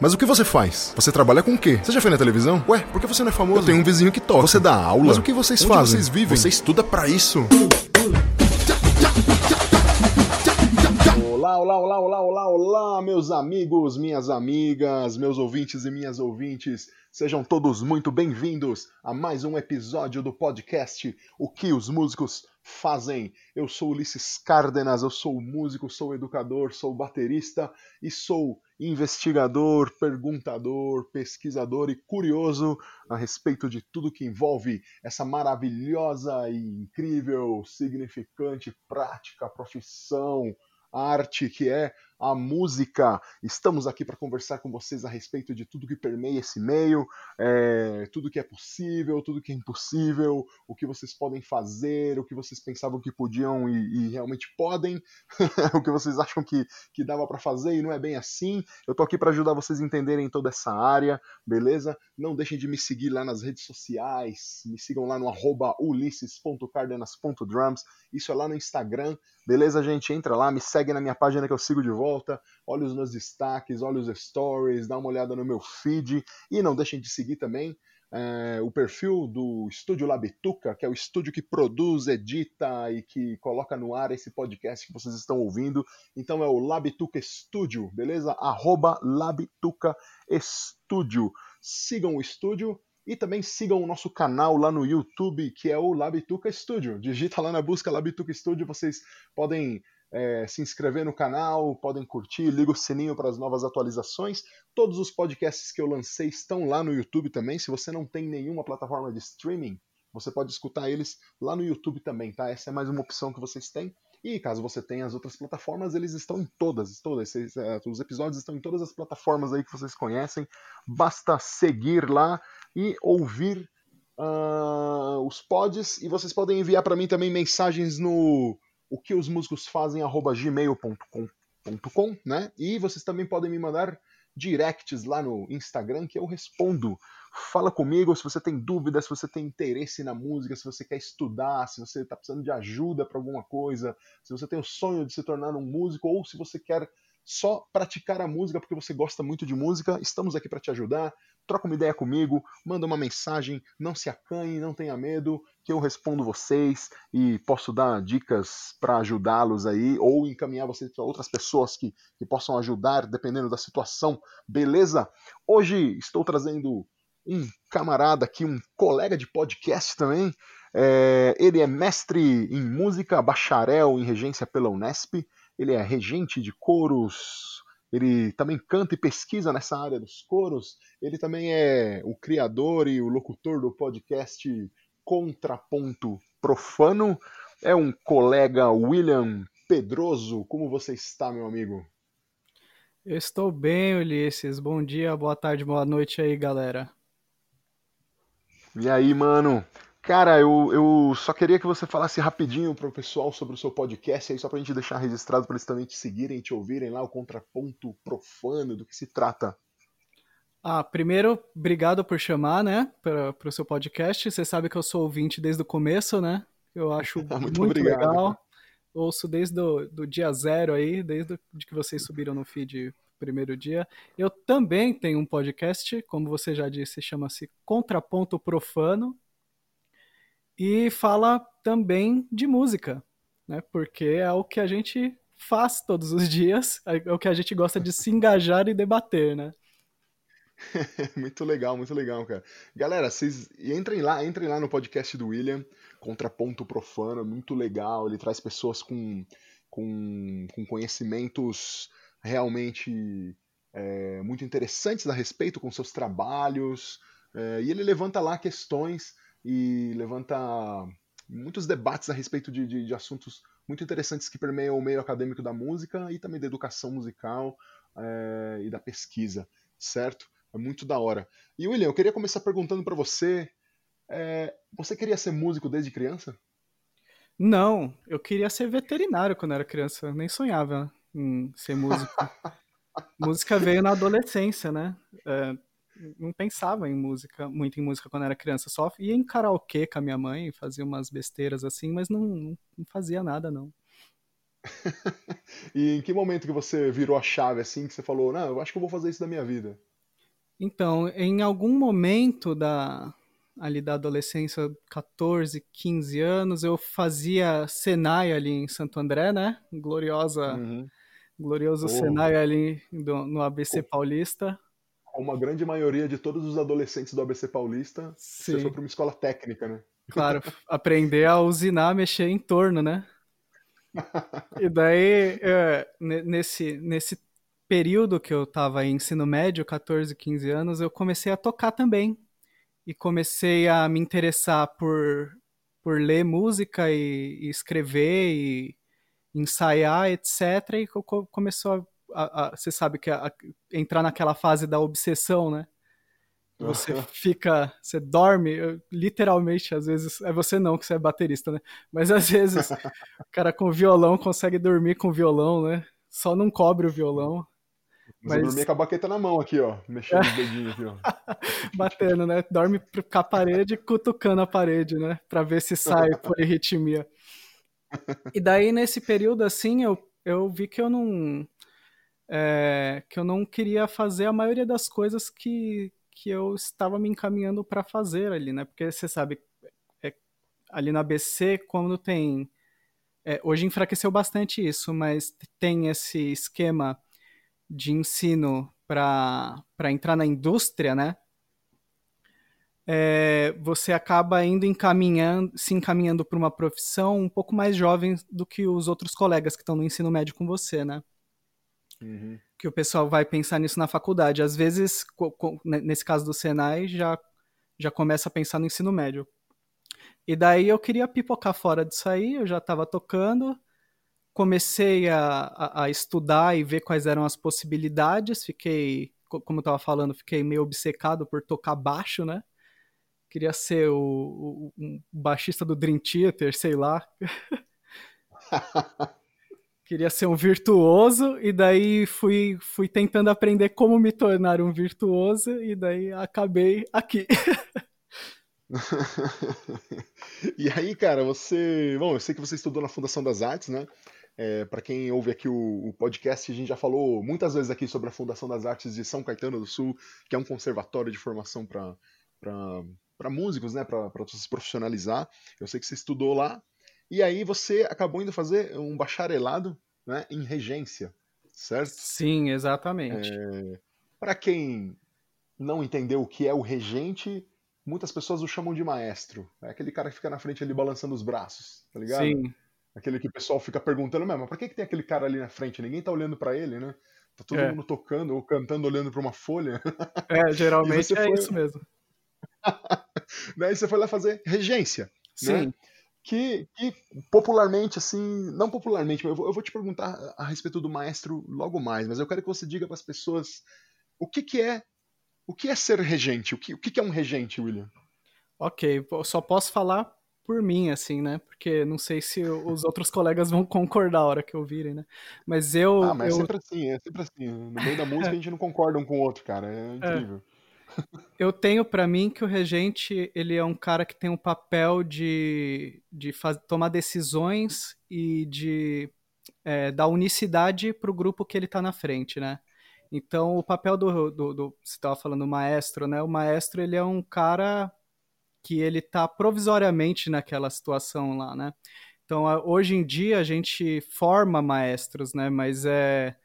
Mas o que você faz? Você trabalha com o quê? Você já foi na televisão? Ué, por que você não é famoso? Eu tenho um vizinho que toca. Você dá aula? Mas o que vocês Onde fazem? vocês vivem? Você estuda para isso? Olá, olá, olá, olá, olá, olá, meus amigos, minhas amigas, meus ouvintes e minhas ouvintes. Sejam todos muito bem-vindos a mais um episódio do podcast O que os músicos fazem. Eu sou Ulisses Cárdenas, eu sou músico, sou educador, sou baterista e sou investigador, perguntador, pesquisador e curioso a respeito de tudo que envolve essa maravilhosa e incrível, significante prática, profissão, arte que é a música. Estamos aqui para conversar com vocês a respeito de tudo que permeia esse meio, é, tudo que é possível, tudo que é impossível, o que vocês podem fazer, o que vocês pensavam que podiam e, e realmente podem, o que vocês acham que, que dava para fazer e não é bem assim. Eu tô aqui para ajudar vocês a entenderem toda essa área, beleza? Não deixem de me seguir lá nas redes sociais, me sigam lá no arroba ulisses.cardenas.drums, isso é lá no Instagram, beleza, gente? Entra lá, me segue na minha página que eu sigo de volta olha os meus destaques, olha os stories, dá uma olhada no meu feed e não deixem de seguir também é, o perfil do Estúdio Labituca, que é o estúdio que produz, edita e que coloca no ar esse podcast que vocês estão ouvindo. Então é o Labituca Studio, beleza? Arroba Labituca Studio. Sigam o estúdio e também sigam o nosso canal lá no YouTube, que é o Labituca Studio. Digita lá na busca Labituca Studio, vocês podem é, se inscrever no canal, podem curtir, liga o sininho para as novas atualizações. Todos os podcasts que eu lancei estão lá no YouTube também. Se você não tem nenhuma plataforma de streaming, você pode escutar eles lá no YouTube também, tá? Essa é mais uma opção que vocês têm. E caso você tenha as outras plataformas, eles estão em todas, todas. É, os episódios estão em todas as plataformas aí que vocês conhecem. Basta seguir lá e ouvir uh, os pods. E vocês podem enviar para mim também mensagens no o que os músicos fazem gmail.com, né? E vocês também podem me mandar directs lá no Instagram que eu respondo. Fala comigo se você tem dúvidas, se você tem interesse na música, se você quer estudar, se você está precisando de ajuda para alguma coisa, se você tem o sonho de se tornar um músico ou se você quer só praticar a música porque você gosta muito de música, estamos aqui para te ajudar. Troca uma ideia comigo, manda uma mensagem, não se acanhe, não tenha medo, que eu respondo vocês e posso dar dicas para ajudá-los aí ou encaminhar vocês para outras pessoas que, que possam ajudar, dependendo da situação, beleza? Hoje estou trazendo um camarada aqui, um colega de podcast também. É, ele é mestre em música, bacharel em regência pela Unesp ele é regente de coros, ele também canta e pesquisa nessa área dos coros, ele também é o criador e o locutor do podcast Contraponto Profano, é um colega William Pedroso. Como você está, meu amigo? Eu estou bem, Ulisses. Bom dia, boa tarde, boa noite aí, galera. E aí, mano? Cara, eu, eu só queria que você falasse rapidinho para o pessoal sobre o seu podcast aí, só para a gente deixar registrado para eles também te seguirem, te ouvirem lá, o contraponto profano, do que se trata. Ah, primeiro, obrigado por chamar, né, para o seu podcast. Você sabe que eu sou ouvinte desde o começo, né? Eu acho muito, muito legal. Ouço desde o do dia zero aí, desde de que vocês subiram no feed primeiro dia. Eu também tenho um podcast, como você já disse, chama-se Contraponto Profano e fala também de música, né? Porque é o que a gente faz todos os dias, é o que a gente gosta de se engajar e debater, né? muito legal, muito legal, cara. Galera, vocês entrem lá, entrem lá no podcast do William, Contraponto Profano, é muito legal. Ele traz pessoas com, com, com conhecimentos realmente é, muito interessantes a respeito com seus trabalhos. É, e ele levanta lá questões e levanta muitos debates a respeito de, de, de, assuntos muito interessantes que permeiam o meio acadêmico da música e também da educação musical é, e da pesquisa, certo? É muito da hora. E William, eu queria começar perguntando para você: é, você queria ser músico desde criança? Não, eu queria ser veterinário quando era criança, nem sonhava em ser músico. música veio na adolescência, né? É, não pensava em música, muito em música quando era criança, só ia em karaokê com a minha mãe, fazia umas besteiras assim, mas não, não fazia nada não. e em que momento que você virou a chave assim, que você falou, não, eu acho que eu vou fazer isso da minha vida? Então, em algum momento da ali da adolescência, 14, 15 anos, eu fazia Senai ali em Santo André, né? Gloriosa, uhum. Glorioso oh. Senai ali do, no ABC. Paulista. Como a grande maioria de todos os adolescentes do ABC Paulista, Sim. você foi para uma escola técnica, né? Claro, aprender a usinar, mexer em torno, né? e daí, é, nesse, nesse período que eu estava em ensino médio, 14, 15 anos, eu comecei a tocar também. E comecei a me interessar por, por ler música e, e escrever e ensaiar, etc. E começou a, a, a você sabe que a, entrar naquela fase da obsessão, né? Você fica, você dorme, literalmente, às vezes, é você não, que você é baterista, né? Mas às vezes o cara com violão consegue dormir com violão, né? Só não cobre o violão. Mas, mas... dormir com a baqueta na mão aqui, ó, mexendo os dedinhos aqui, ó. Batendo, né? Dorme com a parede cutucando a parede, né? Pra ver se sai por arritmia. E daí, nesse período, assim, eu, eu vi que eu não... É, que eu não queria fazer a maioria das coisas que, que eu estava me encaminhando para fazer ali, né? Porque você sabe, é, ali na ABC, quando tem. É, hoje enfraqueceu bastante isso, mas tem esse esquema de ensino para entrar na indústria, né? É, você acaba indo encaminhando, se encaminhando para uma profissão um pouco mais jovem do que os outros colegas que estão no ensino médio com você, né? Uhum que o pessoal vai pensar nisso na faculdade. Às vezes, nesse caso do Senai, já, já começa a pensar no ensino médio. E daí eu queria pipocar fora disso aí, eu já estava tocando, comecei a, a, a, estudar e ver quais eram as possibilidades, fiquei, como eu estava falando, fiquei meio obcecado por tocar baixo, né? Queria ser o, o, o baixista do Dream Theater, sei lá. queria ser um virtuoso e daí fui, fui tentando aprender como me tornar um virtuoso e daí acabei aqui. e aí, cara, você. Bom, eu sei que você estudou na Fundação das Artes, né? É, para quem ouve aqui o, o, podcast, a gente já falou muitas vezes aqui sobre a Fundação das Artes de São Caetano do Sul, que é um conservatório de formação para músicos, né? Para se profissionalizar. Eu sei que você estudou lá. E aí você acabou indo fazer um bacharelado né, em regência, certo? Sim, exatamente. É, Para quem não entendeu o que é o regente, muitas pessoas o chamam de maestro. É aquele cara que fica na frente ali balançando os braços, tá ligado? Sim. Aquele que o pessoal fica perguntando, mas por que, que tem aquele cara ali na frente? Ninguém tá olhando para ele, né? Tá todo é. mundo tocando ou cantando olhando para uma folha. É, geralmente é foi... isso mesmo. Daí você foi lá fazer regência. Né? Sim. Né? que, que, popularmente, assim, não popularmente, mas eu vou, eu vou, te perguntar a respeito do maestro logo mais, mas eu quero que você diga para as pessoas o que, que é o que é ser regente, o que, o que é um regente, William? Ok, eu só posso falar por mim, assim, né? Porque não sei se os outros colegas vão concordar a hora que ouvirem, né? Mas eu. Ah, mas eu... é sempre assim, é sempre assim. No meio da música a gente não concorda um com o outro, cara. É, é. incrível. É. Eu tenho para mim que o regente ele é um cara que tem um papel de, de faz, tomar decisões e de é, dar unicidade para o grupo que ele está na frente, né? Então o papel do, do, do você estava falando maestro, né? O maestro ele é um cara que ele está provisoriamente naquela situação lá, né? Então hoje em dia a gente forma maestros, né? Mas é,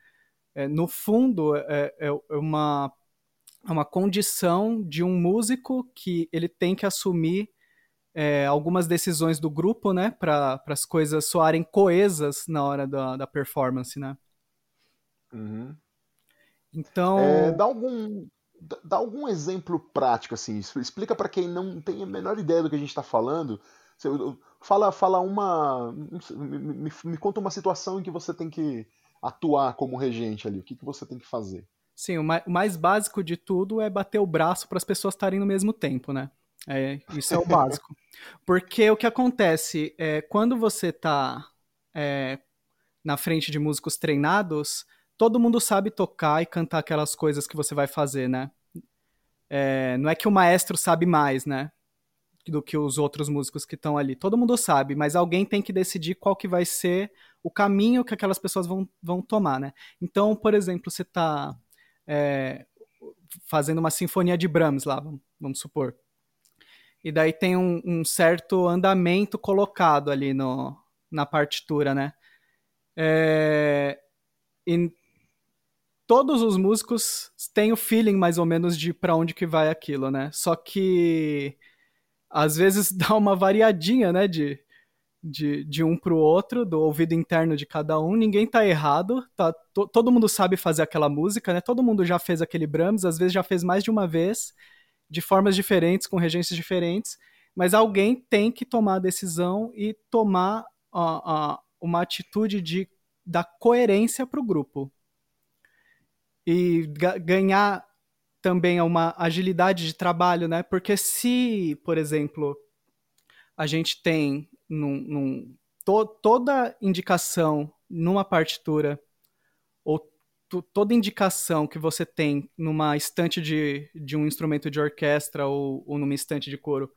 é no fundo é, é uma é uma condição de um músico que ele tem que assumir é, algumas decisões do grupo, né, para as coisas soarem coesas na hora da, da performance, né? Uhum. Então, é, dá algum dá algum exemplo prático assim, explica para quem não tem a menor ideia do que a gente está falando. Fala, fala uma, me, me, conta uma situação em que você tem que atuar como regente ali. O que, que você tem que fazer? Sim, o mais básico de tudo é bater o braço para as pessoas estarem no mesmo tempo, né? É, isso é o básico. Porque o que acontece é quando você está é, na frente de músicos treinados, todo mundo sabe tocar e cantar aquelas coisas que você vai fazer, né? É, não é que o maestro sabe mais, né? Do que os outros músicos que estão ali. Todo mundo sabe, mas alguém tem que decidir qual que vai ser o caminho que aquelas pessoas vão, vão tomar, né? Então, por exemplo, você está é, fazendo uma sinfonia de Brahms lá, vamos supor. E daí tem um, um certo andamento colocado ali no, na partitura, né? É, e todos os músicos têm o feeling mais ou menos de para onde que vai aquilo, né? Só que às vezes dá uma variadinha, né, de, de, de um pro outro, do ouvido interno de cada um. Ninguém tá errado, tá, to, todo mundo sabe fazer aquela música, né? Todo mundo já fez aquele Brahms, às vezes já fez mais de uma vez, de formas diferentes, com regências diferentes, mas alguém tem que tomar a decisão e tomar uh, uma atitude de dar coerência pro grupo. E ganhar também uma agilidade de trabalho, né? Porque se, por exemplo, a gente tem num, num, to, toda indicação numa partitura ou toda indicação que você tem numa estante de, de um instrumento de orquestra ou, ou numa estante de coro,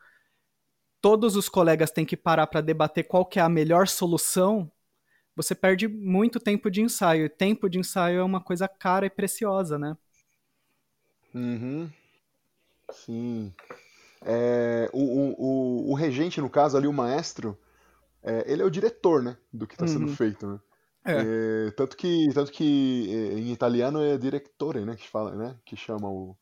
todos os colegas têm que parar para debater qual que é a melhor solução, você perde muito tempo de ensaio. E tempo de ensaio é uma coisa cara e preciosa, né? Uhum. Sim. É, o, o, o, regente, no caso ali, o maestro, é, ele é o diretor, né? Do que está sendo uhum. feito, né? É. é. tanto que, tanto que é, em italiano é direttore, né? Que fala, né? Que chama o,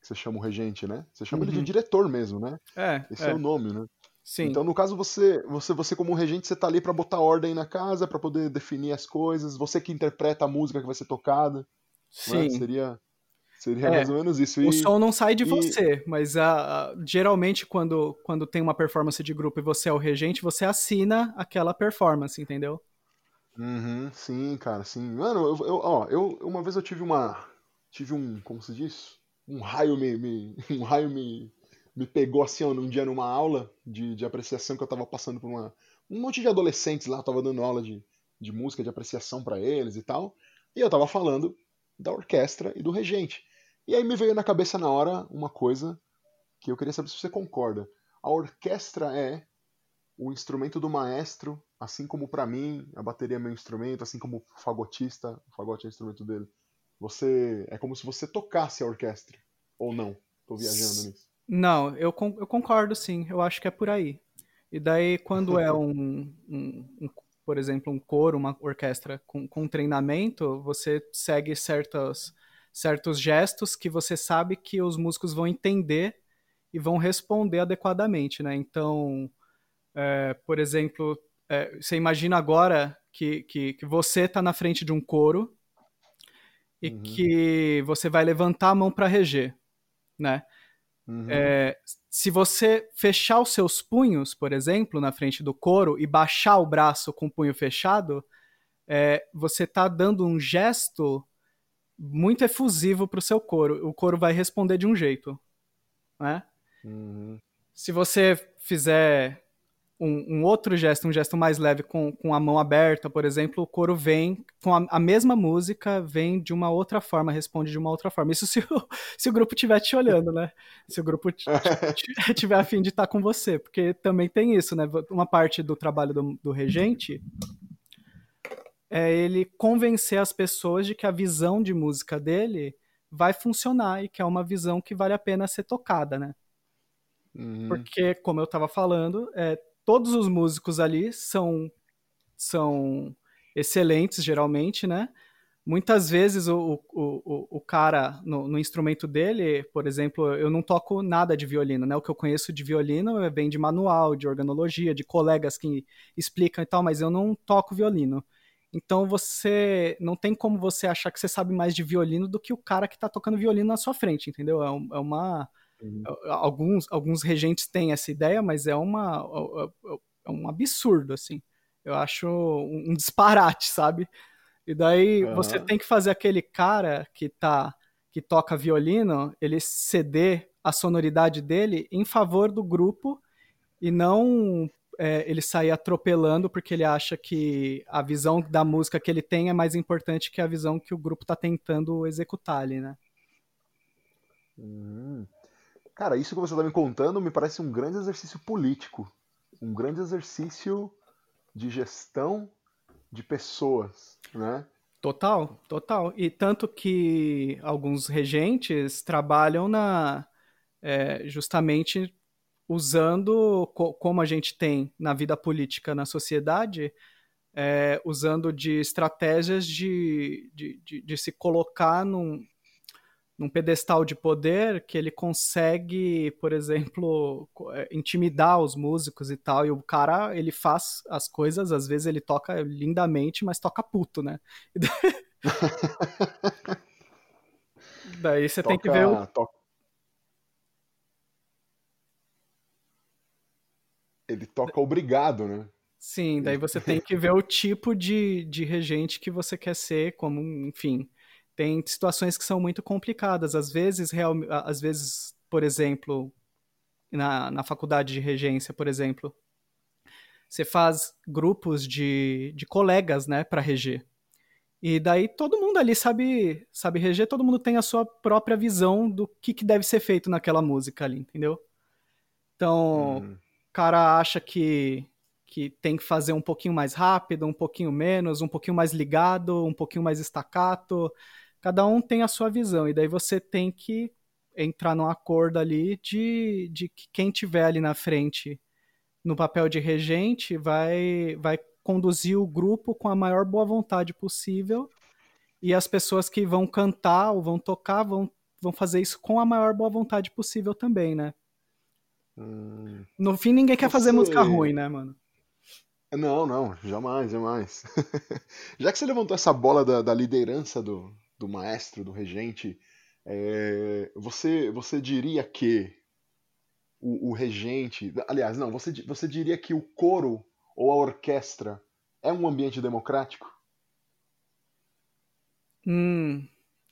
que você chama o regente, né? Você chama uhum. ele de uhum. diretor mesmo, né? É. Esse é, é o nome, né? Sim. Então, no caso, você, você, você como regente, você tá ali para botar ordem na casa, para poder definir as coisas. Você que interpreta a música que vai ser tocada. Né? Sim. Seria Seria é, mais ou menos isso. E, o som não sai de e... você, mas a, geralmente quando, quando tem uma performance de grupo e você é o regente, você assina aquela performance, entendeu? Uhum, sim, cara, sim. Mano, eu, eu, ó, eu uma vez eu tive uma. Tive um. Como se diz? Um raio me. me um raio me, me pegou assim, ó, num dia numa aula de, de apreciação que eu tava passando por uma. Um monte de adolescentes lá, eu tava dando aula de, de música, de apreciação para eles e tal. E eu tava falando da orquestra e do regente. E aí me veio na cabeça na hora uma coisa que eu queria saber se você concorda. A orquestra é o instrumento do maestro, assim como para mim a bateria é meu instrumento, assim como o fagotista, o fagote é o instrumento dele. Você é como se você tocasse a orquestra ou não? Tô viajando nisso. Não, eu, eu concordo sim. Eu acho que é por aí. E daí quando é um, um, um por exemplo, um coro, uma orquestra com, com treinamento, você segue certas certos gestos que você sabe que os músicos vão entender e vão responder adequadamente, né? Então, é, por exemplo, é, você imagina agora que, que, que você está na frente de um coro e uhum. que você vai levantar a mão para reger, né? Uhum. É, se você fechar os seus punhos, por exemplo, na frente do coro e baixar o braço com o punho fechado, é, você está dando um gesto muito efusivo para o seu coro. O coro vai responder de um jeito, né? Uhum. Se você fizer um, um, outro gesto, um gesto mais leve com, com a mão aberta, por exemplo, o coro vem com a, a mesma música, vem de uma outra forma, responde de uma outra forma. Isso se o, se o grupo estiver te olhando, né? Se o grupo tiver a fim de estar com você, porque também tem isso, né? Uma parte do trabalho do, do regente é ele convencer as pessoas de que a visão de música dele vai funcionar e que é uma visão que vale a pena ser tocada, né? Uhum. Porque, como eu estava falando, é, todos os músicos ali são, são excelentes, geralmente, né? Muitas vezes o, o, o, o cara no, no, instrumento dele, por exemplo, eu não toco nada de violino, né? O que eu conheço de violino vem de manual, de organologia, de colegas que explicam e tal, mas eu não toco violino. Então você não tem como você achar que você sabe mais de violino do que o cara que está tocando violino na sua frente, entendeu? É, é uma uhum. É, alguns alguns regentes têm essa ideia, mas é uma é, é um absurdo assim. Eu acho um disparate, sabe? E daí uhum. você tem que fazer aquele cara que tá que toca violino, ele ceder a sonoridade dele em favor do grupo e não é, ele sair atropelando porque ele acha que a visão da música que ele tem é mais importante que a visão que o grupo está tentando executar ali, né? Hum. Cara, isso que você está me contando me parece um grande exercício político, um grande exercício de gestão de pessoas, né? Total, total. E tanto que alguns regentes trabalham na é, justamente usando co como a gente tem na vida política na sociedade, é, usando de estratégias de, de, de, de se colocar num, num pedestal de poder que ele consegue, por exemplo, é, intimidar os músicos e tal. E o cara, ele faz as coisas, às vezes ele toca lindamente, mas toca puto, né? Daí você toca, tem que ver o... Toca... Ele toca obrigado, né? Sim, daí você tem que ver o tipo de, de regente que você quer ser, como, enfim tem situações que são muito complicadas. Às vezes, real, às vezes por exemplo, na, na faculdade de regência, por exemplo, você faz grupos de, de colegas, né, para reger. E daí todo mundo ali sabe, sabe reger, todo mundo tem a sua própria visão do que, que deve ser feito naquela música ali, entendeu? Então, hum. Cara acha que, que tem que fazer um pouquinho mais rápido, um pouquinho menos, um pouquinho mais ligado, um pouquinho mais estacato, cada um tem a sua visão, e daí você tem que entrar num acordo ali de, de que quem tiver ali na frente no papel de regente vai, vai conduzir o grupo com a maior boa vontade possível e as pessoas que vão cantar ou vão tocar vão, vão fazer isso com a maior boa vontade possível também, né? Hum, no fim, ninguém quer fazer música ruim, né, mano? Não, não, jamais, jamais. Já que você levantou essa bola da, da liderança do, do maestro, do regente, é, você, você diria que o, o, regente. Aliás, não, você, você diria que o coro ou a orquestra é um ambiente democrático? Hum,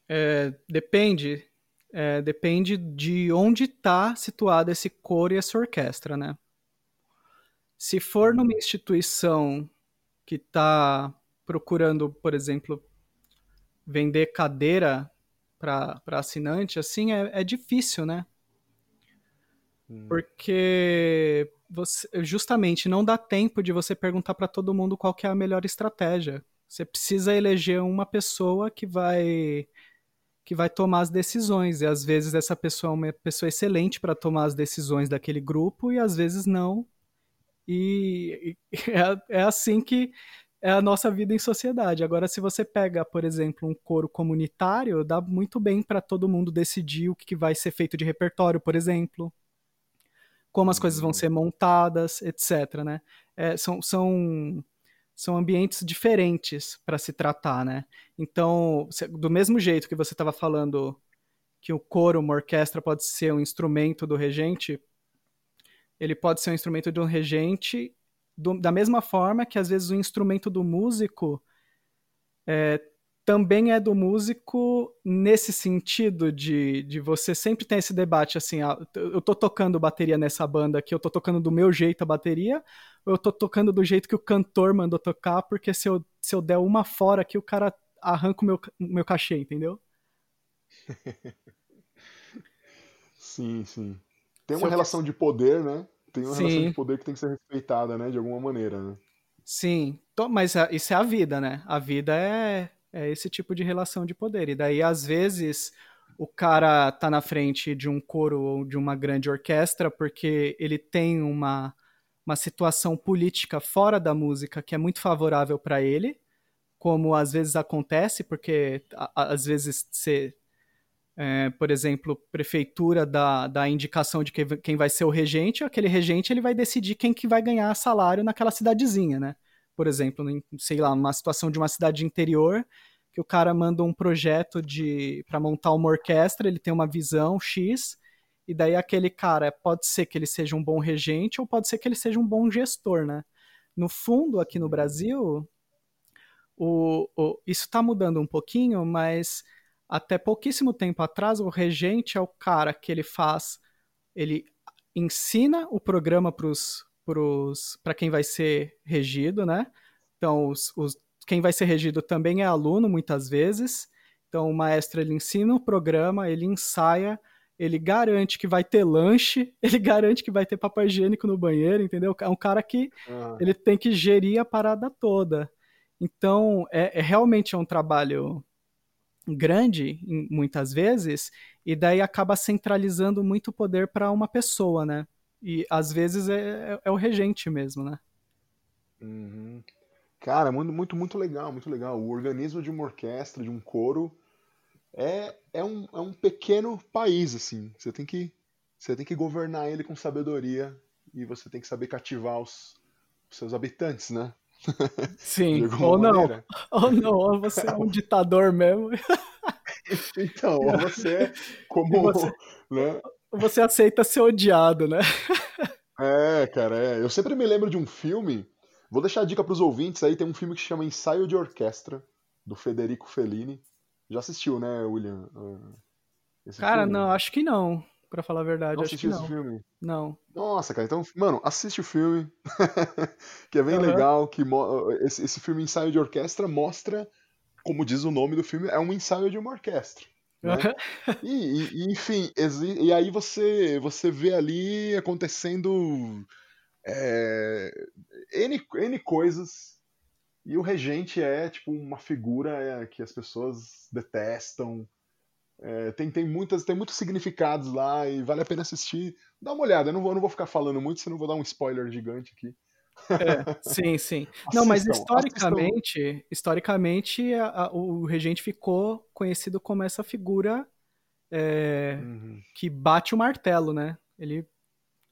é, depende. É, depende de onde está situado esse coro e essa orquestra, né? Se for numa instituição que está procurando, por exemplo, vender cadeira para assinante, assim, é, é difícil, né? Hum. Porque você, justamente não dá tempo de você perguntar para todo mundo qual é a melhor estratégia. Você precisa eleger uma pessoa que vai que vai tomar as decisões e às vezes essa pessoa é uma pessoa excelente para tomar as decisões daquele grupo e às vezes não. E, e é, é assim que é a nossa vida em sociedade. Agora, se você pega, por exemplo, um coro comunitário, dá muito bem para todo mundo decidir o que vai ser feito de repertório, por exemplo, como as coisas vão ser montadas, etc. Né? É, são, são, são ambientes diferentes para se tratar, né? Então, do mesmo jeito que você estava falando que o coro, uma orquestra pode ser um instrumento do regente, ele pode ser um instrumento de um regente do, da mesma forma que às vezes o instrumento do músico é, também é do músico nesse sentido de, de você sempre ter esse debate assim, ah, eu tô tocando bateria nessa banda aqui, eu tô tocando do meu jeito a bateria, ou eu tô tocando do jeito que o cantor mandou tocar, porque se eu, se eu der uma fora aqui, o cara arranca o meu, meu cachê, entendeu? sim, sim. Tem uma relação de poder, né? tem uma Sim. relação de poder que tem que ser respeitada, né? De alguma maneira, né? Sim, mas isso é a vida, né? A vida é, é esse tipo de relação de poder. E daí, às vezes, o cara tá na frente de um coro ou de uma grande orquestra porque ele tem uma, uma situação política fora da música que é muito favorável para ele, como às vezes acontece, porque às vezes você é, por exemplo, prefeitura da, da indicação de que, quem vai ser o regente, aquele regente ele vai decidir quem que vai ganhar salário naquela cidadezinha, né? Por exemplo, em, sei lá, uma situação de uma cidade interior, que o cara manda um projeto de para montar uma orquestra, ele tem uma visão X, e daí aquele cara pode ser que ele seja um bom regente ou pode ser que ele seja um bom gestor, né? No fundo, aqui no Brasil, o, o isso está mudando um pouquinho, mas até pouquíssimo tempo atrás, o regente é o cara que ele faz, ele ensina o programa para quem vai ser regido, né? Então, os, os, quem vai ser regido também é aluno, muitas vezes. Então, o maestro ele ensina o programa, ele ensaia, ele garante que vai ter lanche, ele garante que vai ter papel higiênico no banheiro, entendeu? É um cara que ah. ele tem que gerir a parada toda. Então, é, é realmente é um trabalho grande, muitas vezes, e daí acaba centralizando muito poder para uma pessoa, né? E às vezes é, é, é o regente mesmo, né? Uhum. Cara, muito, muito, muito legal, muito legal. O organismo de uma orquestra, de um coro, é, é, um, é um pequeno país, assim. Você tem que você tem que governar ele com sabedoria e você tem que saber cativar os, os seus habitantes, né? Sim, ou não. Ou não, ou você é um ditador mesmo. Então, ou você é como. Você, né? Você aceita ser odiado, né? É, cara, é. Eu sempre me lembro de um filme Vou deixar a dica para os ouvintes aí, tem um filme que chama Ensaio de Orquestra, do Federico Fellini. Já assistiu, né, William? Ah, esse cara, filme? não, acho que não, para falar a verdade. Não acho que não. esse filme? Não. Nossa, cara, então, mano, assiste o filme, que é bem uhum. legal, que esse, esse filme Ensaio de Orquestra mostra, como diz o nome do filme, é um ensaio de uma orquestra. Né? e, e, enfim, e aí você, você vê ali acontecendo é, N, N coisas. E o regente é tipo uma figura é, que as pessoas detestam. É, tem, tem, muitas, tem muitos significados lá e vale a pena assistir. Dá uma olhada, eu não vou, eu não vou ficar falando muito, senão vou dar um spoiler gigante aqui. É, sim, sim. Assistam, não, mas historicamente, assistam. historicamente a, a, o regente ficou conhecido como essa figura é, uhum. que bate o martelo, né? Ele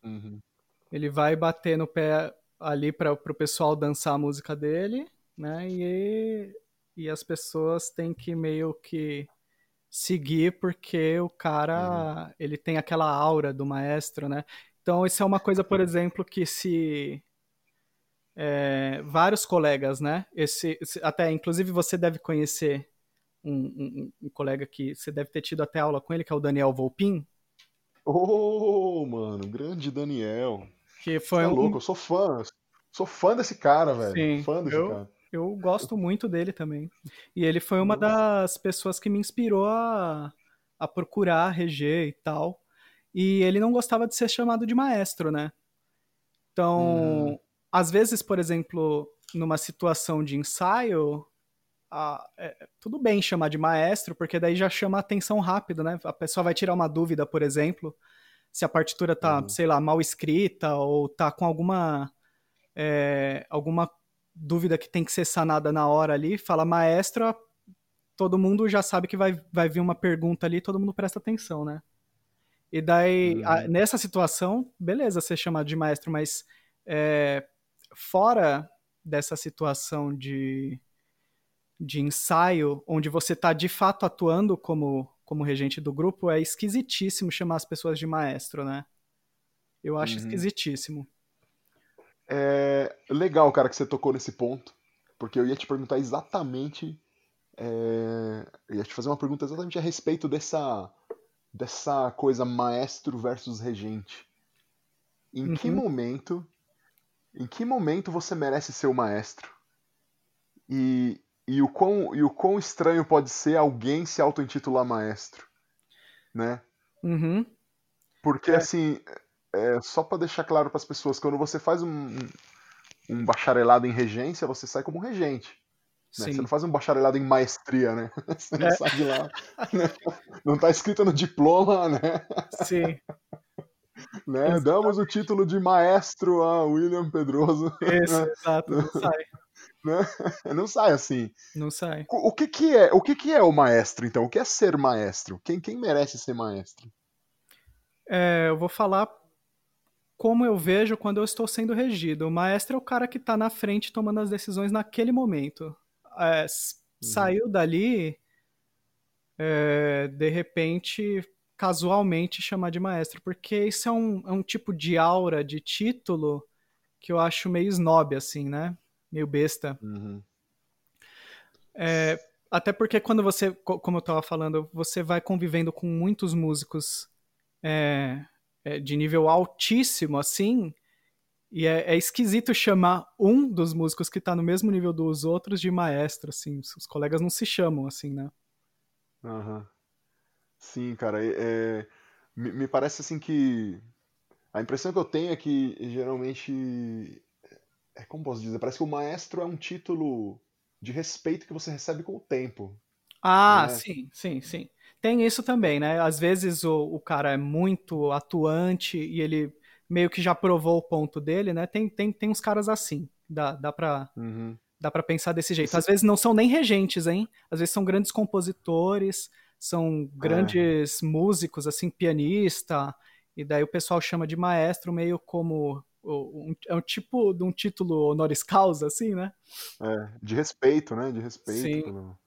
uhum. Ele vai bater no pé ali para o pessoal dançar a música dele, né? E, e as pessoas têm que meio que seguir porque o cara uhum. ele tem aquela aura do maestro, né? Então isso é uma coisa, por exemplo, que se é, vários colegas, né? Esse, até inclusive você deve conhecer um, um, um, colega que você deve ter tido até aula com ele, que é o Daniel Volpin. Oh, mano, grande Daniel. Que foi é um... louco, eu sou fã. Sou fã desse cara, velho. Sim, fã desse eu, cara. Eu gosto muito dele também. E ele foi uma das pessoas que me inspirou a, a procurar reger e tal. E ele não gostava de ser chamado de maestro, né? Então, hum. Às vezes, por exemplo, numa situação de ensaio, a, é, tudo bem chamar de maestro, porque daí já chama a atenção rápido, né? A pessoa vai tirar uma dúvida, por exemplo se a partitura tá, uhum. sei lá, mal escrita ou tá com alguma é, alguma dúvida que tem que ser sanada na hora ali, fala maestro, todo mundo já sabe que vai, vai vir uma pergunta ali, todo mundo presta atenção, né? E daí, uhum. a, nessa situação, beleza ser chamado de maestro, mas é, fora dessa situação de, de ensaio, onde você está de fato atuando como como regente do grupo, é esquisitíssimo chamar as pessoas de maestro, né? Eu acho uhum. esquisitíssimo. É legal, cara, que você tocou nesse ponto, porque eu ia te perguntar exatamente. É... Eu ia te fazer uma pergunta exatamente a respeito dessa, dessa coisa maestro versus regente. Em uhum. que momento. Em que momento você merece ser o maestro? E, e o, quão, e o quão estranho pode ser alguém se auto-intitular maestro, né? Uhum. Porque, é. assim, é, só para deixar claro para as pessoas, quando você faz um, um bacharelado em regência, você sai como regente. Né? Você não faz um bacharelado em maestria, né? Você não é. sai de lá. Né? Não está escrito no diploma, né? Sim. Né? Damos o título de maestro a William Pedroso. Isso, exato, não sai. Né? Não sai assim. Não sai. O que, que é o que, que é o maestro, então? O que é ser maestro? Quem, quem merece ser maestro? É, eu vou falar como eu vejo quando eu estou sendo regido. O maestro é o cara que está na frente tomando as decisões naquele momento. É, uhum. Saiu dali, é, de repente, casualmente chamar de maestro, porque isso é um, é um tipo de aura, de título, que eu acho meio snob, assim, né? meio besta. Uhum. É, até porque quando você, como eu estava falando, você vai convivendo com muitos músicos é, é, de nível altíssimo, assim, e é, é, esquisito chamar um dos músicos que está no mesmo nível dos outros de maestro, assim. Os colegas não se chamam assim, né? Uhum. Sim, cara. É, me, me parece assim que a impressão que eu tenho é que geralmente é, como posso dizer? Parece que o maestro é um título de respeito que você recebe com o tempo. Ah, né? sim, sim, sim. Tem isso também, né? Às vezes o, o cara é muito atuante e ele meio que já provou o ponto dele, né? Tem, tem, tem uns caras assim. Dá, dá pra. Uhum. Dá pra pensar desse jeito. Às vezes não são nem regentes, hein? Às vezes são grandes compositores, são grandes é. músicos, assim, pianista, e daí o pessoal chama de maestro meio como um, é um tipo de um título honoris causa, assim, né? É, de respeito, né? De respeito. Sim. Pelo...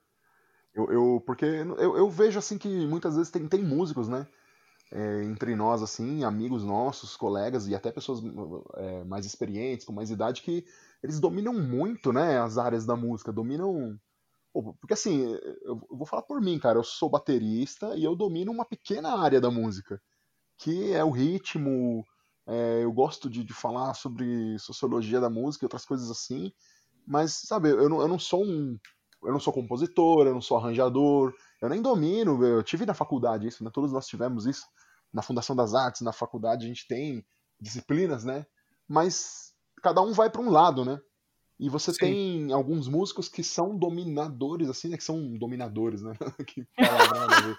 Eu, eu, porque eu, eu vejo assim que muitas vezes tem, tem músicos, né? É, entre nós, assim, amigos nossos, colegas e até pessoas é, mais experientes, com mais idade, que eles dominam muito, né, as áreas da música, dominam. Porque assim, eu vou falar por mim, cara, eu sou baterista e eu domino uma pequena área da música, que é o ritmo. É, eu gosto de, de falar sobre sociologia da música e outras coisas assim, mas, sabe, eu não, eu não sou um eu não sou compositor, eu não sou arranjador, eu nem domino, eu tive na faculdade isso, né? Todos nós tivemos isso. Na Fundação das Artes, na faculdade, a gente tem disciplinas, né? Mas cada um vai para um lado, né? E você Sim. tem alguns músicos que são dominadores, assim, né? Que são dominadores, né? que palavra,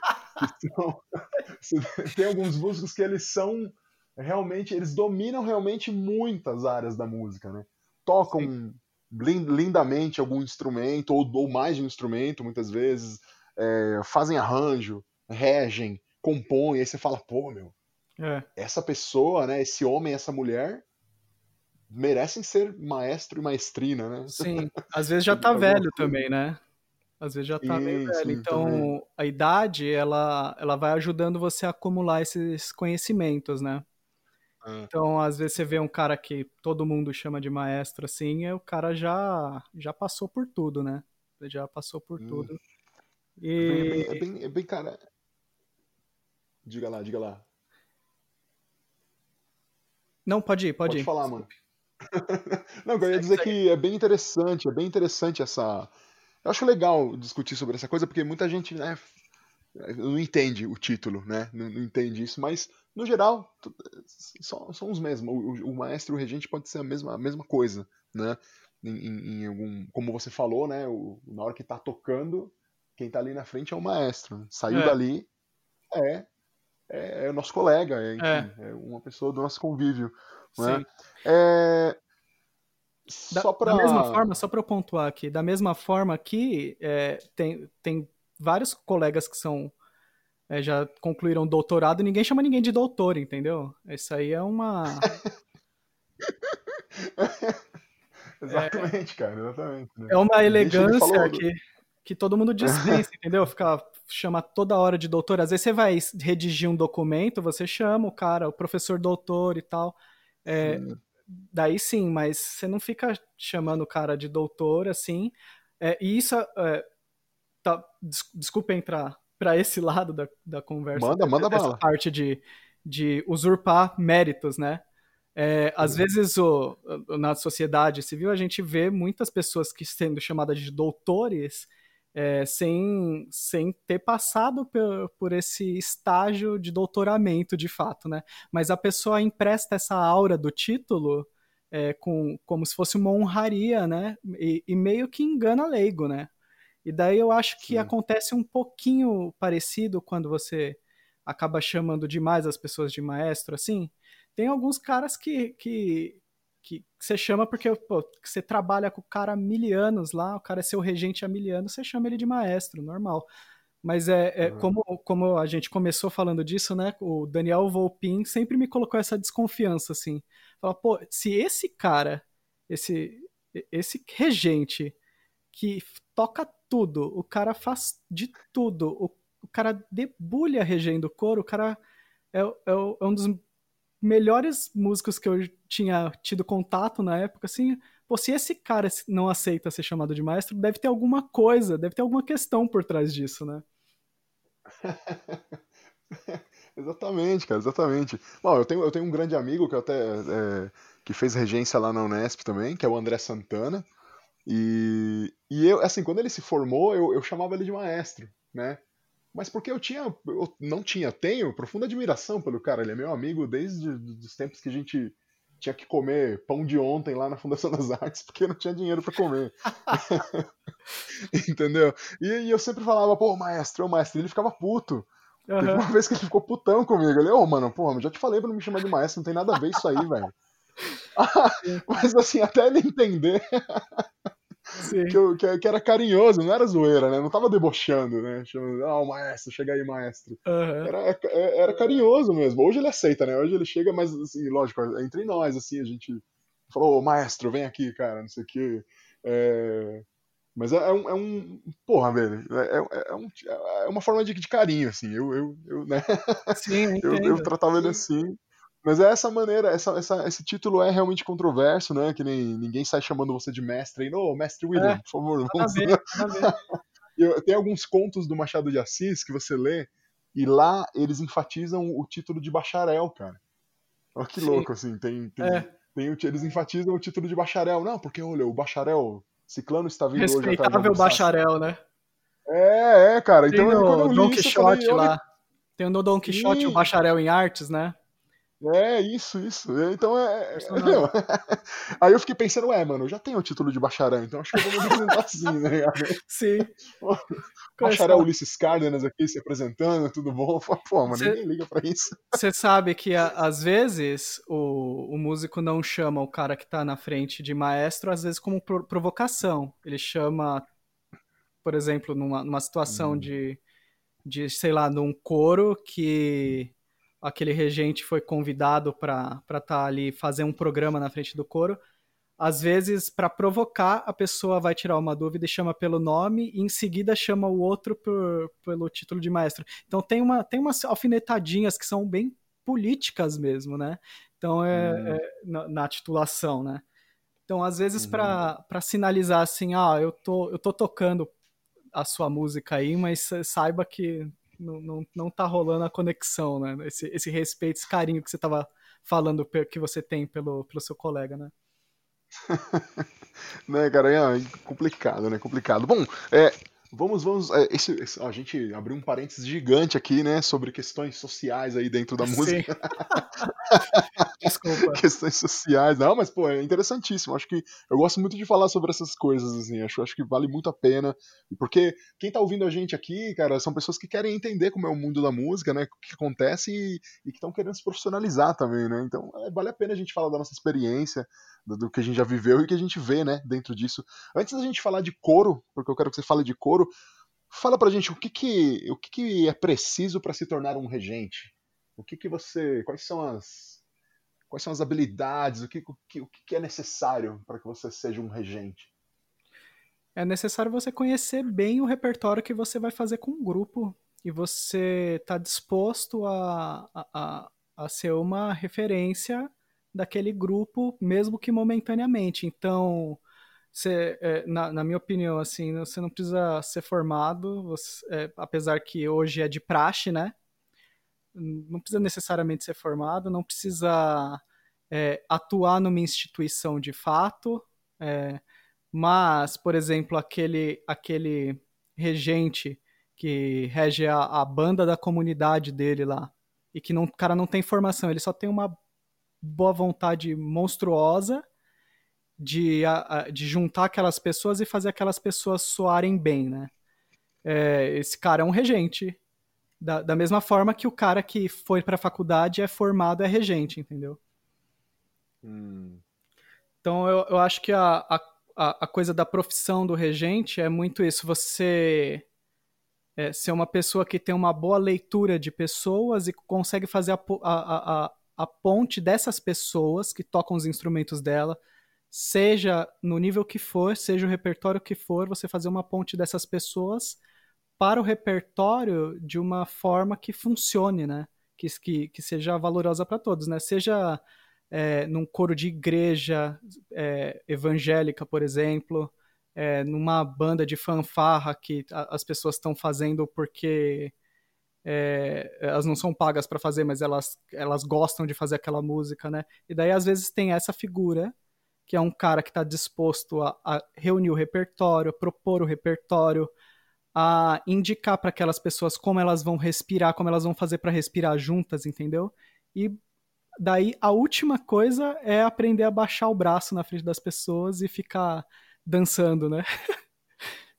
são... tem alguns músicos que eles são realmente, eles dominam realmente muitas áreas da música, né? Tocam Sim lindamente algum instrumento, ou, ou mais de um instrumento, muitas vezes, é, fazem arranjo, regem, compõem, aí você fala, pô, meu, é. essa pessoa, né, esse homem, essa mulher, merecem ser maestro e maestrina, né? Sim, às vezes já tá velho também, né? Às vezes já tá sim, meio velho. Então, também. a idade, ela, ela vai ajudando você a acumular esses conhecimentos, né? É. Então, às vezes você vê um cara que todo mundo chama de maestro, assim, e o cara já, já passou por tudo, né? Ele já passou por hum. tudo. E... É, bem, é, bem, é bem, cara. Diga lá, diga lá. Não, pode ir, pode, pode ir. falar, mano. Não, eu ia dizer que é bem interessante, é bem interessante essa. Eu acho legal discutir sobre essa coisa, porque muita gente né, não entende o título, né? Não, não entende isso, mas no geral, são, são os mesmos. O, o, maestro e o regente pode ser a mesma, a mesma coisa, né? Em, em, em algum, como você falou, né? O, na hora que está tocando, quem está ali na frente é o maestro. Saiu é. dali, é, é, é, nosso colega, é, enfim, é. é uma pessoa do nosso convívio. Né? É, da, pra... da, mesma forma, só para eu pontuar aqui, da mesma forma que é, tem, tem vários colegas que são é, já concluíram doutorado e ninguém chama ninguém de doutor, entendeu? Isso aí é uma. exatamente, é, cara, exatamente. Né? É uma elegância que, que todo mundo dispensa, entendeu? Ficar chama toda hora de doutor. Às vezes você vai redigir um documento, você chama o cara, o professor doutor e tal. É, sim. Daí sim, mas você não fica chamando o cara de doutor assim. É, e isso, é, tá, des, desculpa entrar para esse lado da, da conversa. Manda, manda essa bala. parte de, de usurpar méritos, né? É, às vezes o, na sociedade civil a gente vê muitas pessoas que sendo chamadas de doutores é, sem, sem ter passado por, por esse estágio de doutoramento de fato, né? Mas a pessoa empresta essa aura do título é, com, como se fosse uma honraria, né? E, e meio que engana leigo, né? E daí eu acho que Sim. acontece um pouquinho parecido quando você acaba chamando demais as pessoas de maestro, assim. Tem alguns caras que, que, que você chama porque pô, você trabalha com o cara há mil anos lá, o cara é seu regente há mil anos, você chama ele de maestro, normal. Mas é, é uhum. como, como a gente começou falando disso, né? O Daniel Volpin sempre me colocou essa desconfiança, assim. Fala, pô, se esse cara, esse, esse regente que toca tudo, o cara faz de tudo, o, o cara debulha regendo coro, o cara é, é, é, um dos melhores músicos que eu tinha tido contato na época, assim, pô, se esse cara não aceita ser chamado de maestro, deve ter alguma coisa, deve ter alguma questão por trás disso, né? exatamente, cara, exatamente. Bom, eu tenho, eu tenho um grande amigo que até é, que fez regência lá na Unesp também, que é o André Santana. E, e eu, assim, quando ele se formou, eu, eu chamava ele de maestro, né? Mas porque eu tinha, eu não tinha, tenho profunda admiração pelo cara. Ele é meu amigo desde os tempos que a gente tinha que comer pão de ontem lá na Fundação das Artes porque não tinha dinheiro para comer. Entendeu? E, e, eu sempre falava, pô, maestro, ô maestro, ele ficava puto. Uhum. Teve uma vez que ele ficou putão comigo. Ele, ô, oh, mano, porra, já te falei pra não me chamar de maestro, não tem nada a ver isso aí, velho. mas assim, até ele entender que, eu, que, que, era carinhoso, não era zoeira, né? Não tava debochando, né? Chamando, ah, o maestro, chega aí, maestro. Uhum. Era, é, era carinhoso mesmo. Hoje ele aceita, né? Hoje ele chega, mas assim, lógico, entre nós, assim, a gente falou, ô, maestro, vem aqui, cara, não sei o quê. É... Mas é, é, um, é, um. Porra, velho. É, é, é, um, é uma forma de, de carinho, assim. Eu, eu, eu, né? Sim, eu, eu, eu tratava ele assim. Mas é essa maneira, essa, essa, esse título é realmente controverso, né? Que nem ninguém sai chamando você de mestre aí. Não, mestre William, é, por favor. Vamos... Ver, ver. Tem alguns contos do Machado de Assis que você lê, e lá eles enfatizam o título de bacharel, cara. Olha que Sim. louco, assim. Tem, tem, é. tem, eles enfatizam o título de bacharel. Não, porque, olha, o bacharel Ciclano está vindo hoje. Respeitável bacharel, né? É, é, cara. Tem então, o Don Quixote falei, lá. Tem o Don Quixote, o bacharel em artes, né? É, isso, isso. Então é. é, é não. Aí eu fiquei pensando, ué, mano, eu já tenho o título de bacharel, então acho que eu vou me apresentar assim, né? Sim. bacharel Ulisses Cárdenas aqui se apresentando, tudo bom? Pô, mano, Cê, ninguém liga pra isso. Você sabe que às vezes o, o músico não chama o cara que tá na frente de maestro, às vezes como provocação. Ele chama, por exemplo, numa, numa situação hum. de, de, sei lá, num coro que aquele regente foi convidado para estar tá ali fazer um programa na frente do coro. Às vezes, para provocar, a pessoa vai tirar uma dúvida e chama pelo nome, e em seguida chama o outro por, pelo título de maestro. Então tem, uma, tem umas alfinetadinhas que são bem políticas mesmo, né? Então é, hum. é na, na, titulação, né? Então, às vezes, uhum. para sinalizar assim, ah, eu tô, eu tô tocando a sua música aí, mas saiba que não, não, não tá rolando a conexão, né? Esse, esse respeito, esse carinho que você tava falando que você tem pelo, pelo seu colega, né? né, cara, é complicado, né? Complicado. Bom, é, Vamos, vamos. É, esse, esse, ó, a gente abriu um parênteses gigante aqui, né? Sobre questões sociais aí dentro da música. Desculpa. questões sociais. Não, mas, pô, é interessantíssimo. Acho que eu gosto muito de falar sobre essas coisas, assim. Acho, acho que vale muito a pena. Porque quem tá ouvindo a gente aqui, cara, são pessoas que querem entender como é o mundo da música, né? O que acontece e, e que estão querendo se profissionalizar também, né? Então, é, vale a pena a gente falar da nossa experiência, do, que a gente já viveu e que a gente vê, né, dentro disso. Antes da gente falar de coro, porque eu quero que você fale de coro, fala pra gente o que que, o que, que é preciso para se tornar um regente. O que que você, quais são as quais são as habilidades, o que, o que, o que é necessário para que você seja um regente? É necessário você conhecer bem o repertório que você vai fazer com o grupo e você tá disposto a, a, a ser uma referência daquele grupo, mesmo que momentaneamente. Então, você, é, na, na, minha opinião, assim, você não precisa ser formado, você, é, apesar que hoje é de praxe, né? Não precisa necessariamente ser formado, não precisa é, atuar numa instituição de fato, é, mas, por exemplo, aquele, aquele regente que rege a, a banda da comunidade dele lá, e que não, o cara não tem formação, ele só tem uma boa vontade monstruosa de, de juntar aquelas pessoas e fazer aquelas pessoas soarem bem, né? É, esse cara é um regente. Da, da mesma forma que o cara que foi para a faculdade é formado é regente, entendeu? Hum. Então eu, eu acho que a, a, a coisa da profissão do regente é muito isso. Você é, ser uma pessoa que tem uma boa leitura de pessoas e consegue fazer a, a, a, a ponte dessas pessoas que tocam os instrumentos dela, seja no nível que for, seja o repertório que for, você fazer uma ponte dessas pessoas para o repertório de uma forma que funcione, né? Que, que, que seja valorosa para todos, né? Seja é, num coro de igreja é, evangélica, por exemplo, é, numa banda de fanfarra que as pessoas estão fazendo porque é, elas não são pagas para fazer, mas elas, elas gostam de fazer aquela música, né? E daí às vezes tem essa figura que é um cara que está disposto a, a, reunir o repertório, a propor o repertório, a indicar para aquelas pessoas como elas vão respirar, como elas vão fazer para respirar juntas, entendeu? E daí a última coisa é aprender a baixar o braço na frente das pessoas e ficar dançando, né?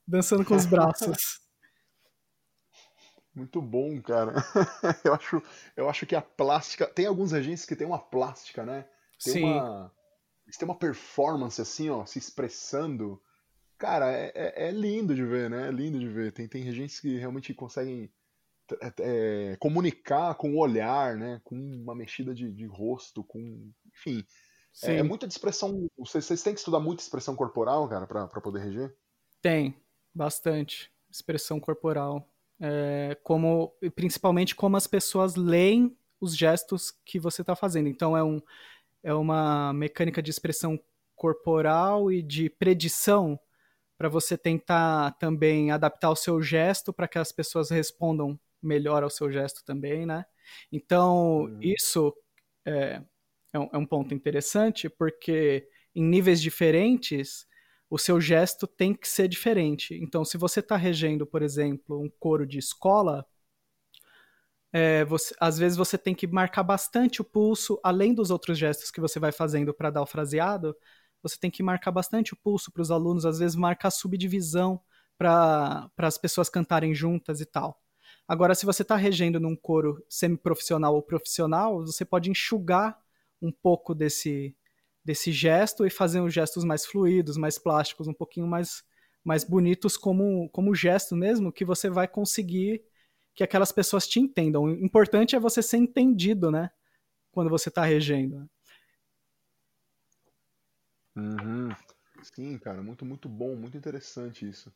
dançando com os braços. Muito bom, cara. eu, acho, eu acho que a plástica. Tem alguns regentes que tem uma plástica, né? Tem Sim. uma. tem uma performance assim, ó, se expressando. Cara, é, é, é, lindo de ver, né? É lindo de ver. Tem, tem regentes que realmente conseguem é, é, comunicar com o olhar, né? Com uma mexida de, de rosto, com. Enfim. É, é, muita expressão. Vocês, vocês têm que estudar muita expressão corporal, cara, pra poder reger? Tem, bastante. Expressão corporal. É, como, principalmente como as pessoas leem os gestos que você está fazendo. Então é, um, é uma mecânica de expressão corporal e de predição para você tentar também adaptar o seu gesto para que as pessoas respondam melhor ao seu gesto também, né? Então, uhum. isso é, é, um, é um ponto interessante, porque em níveis diferentes, o seu gesto tem que ser diferente. Então, se você está regendo, por exemplo, um coro de escola, é, você, às vezes você tem que marcar bastante o pulso, além dos outros gestos que você vai fazendo para dar o fraseado, você tem que marcar bastante o pulso para os alunos, às vezes marcar subdivisão para as pessoas cantarem juntas e tal. Agora, se você está regendo num coro semiprofissional ou profissional, você pode enxugar um pouco desse, desse gesto e fazer uns gestos mais fluidos, mais plásticos, um pouquinho mais, mais bonitos como, como gesto mesmo, que você vai conseguir que aquelas pessoas te entendam. O importante é você ser entendido, né? Quando você está regendo. Uhum. Sim, cara, muito, muito bom, muito interessante isso.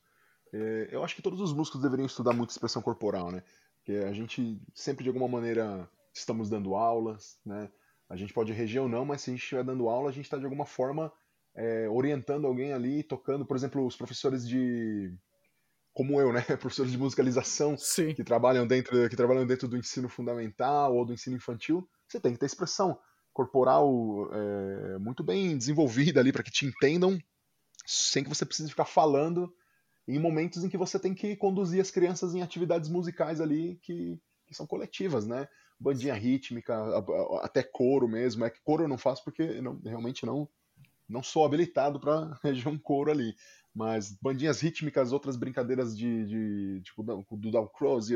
É, eu acho que todos os músicos deveriam estudar muito expressão corporal, né? Porque a gente sempre, de alguma maneira, estamos dando aulas, né? A gente pode reger ou não, mas se a gente estiver dando aula, a gente está de alguma forma é, orientando alguém ali, tocando, por exemplo, os professores de como eu, né, professores de musicalização Sim. que trabalham dentro que trabalham dentro do ensino fundamental ou do ensino infantil, você tem que ter expressão corporal é, muito bem desenvolvida ali para que te entendam, sem que você precise ficar falando em momentos em que você tem que conduzir as crianças em atividades musicais ali que, que são coletivas, né? Bandinha rítmica, até coro mesmo. É que coro eu não faço porque não, realmente não não sou habilitado para reger um coro ali. Mas bandinhas rítmicas, outras brincadeiras de, de tipo do down cross,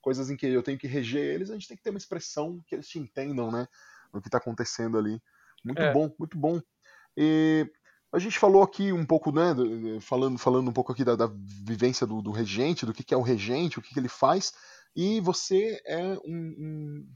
coisas em que eu tenho que reger eles, a gente tem que ter uma expressão que eles te entendam, né? O que está acontecendo ali. Muito é. bom, muito bom. E a gente falou aqui um pouco, né? Falando, falando um pouco aqui da, da vivência do, do, regente, do que, que é o regente, o que, que ele faz. E você é um, um,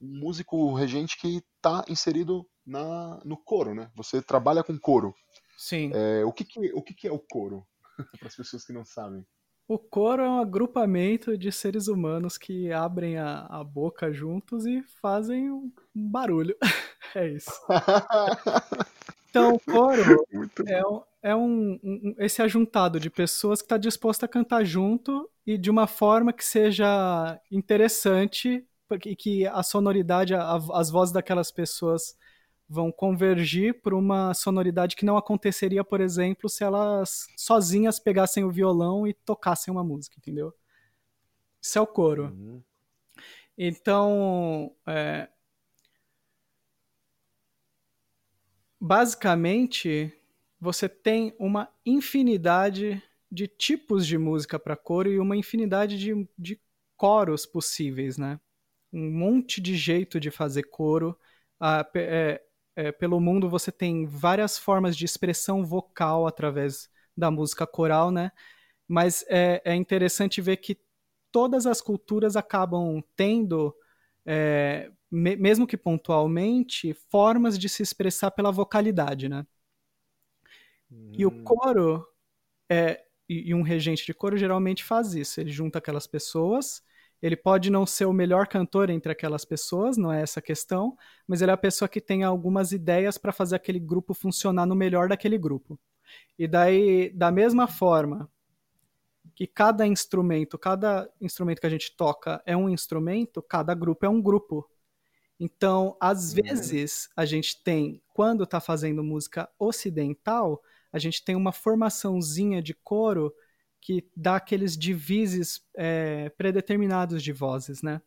músico regente que está inserido na, no coro, né? Você trabalha com coro. Sim. É, o que, que, o que, que é o coro? Para as pessoas que não sabem. O coro é um agrupamento de seres humanos que abrem a, a boca juntos e fazem um barulho. é isso. Então, o coro é, um, é um, um, esse ajuntado de pessoas que está disposto a cantar junto e de uma forma que seja interessante e que a sonoridade, a, as vozes daquelas pessoas vão convergir para uma sonoridade que não aconteceria, por exemplo, se elas sozinhas pegassem o violão e tocassem uma música, entendeu? Isso é o coro. Uhum. Então, é, basicamente, você tem uma infinidade de tipos de música para coro e uma infinidade de, de coros possíveis, né? Um monte de jeito de fazer coro. Ah, é, é, pelo mundo você tem várias formas de expressão vocal através da música coral, né? Mas é, é interessante ver que todas as culturas acabam tendo é, me, mesmo que pontualmente, formas de se expressar pela vocalidade, né? Hum. E o hum. coro é e, e um regente de coro geralmente faz isso. Ele junta aquelas pessoas. Ele pode não ser o melhor cantor entre aquelas pessoas, não é essa a questão, mas ele é a pessoa que tem algumas ideias para fazer aquele grupo funcionar no melhor daquele grupo. E daí, da mesma forma que cada instrumento, cada instrumento que a gente toca é um instrumento, cada grupo é um grupo. Então, às uhum. vezes, a gente tem, quando está fazendo música ocidental, a gente tem uma formaçãozinha de coro que dá aqueles divises é, predeterminados de vozes, né?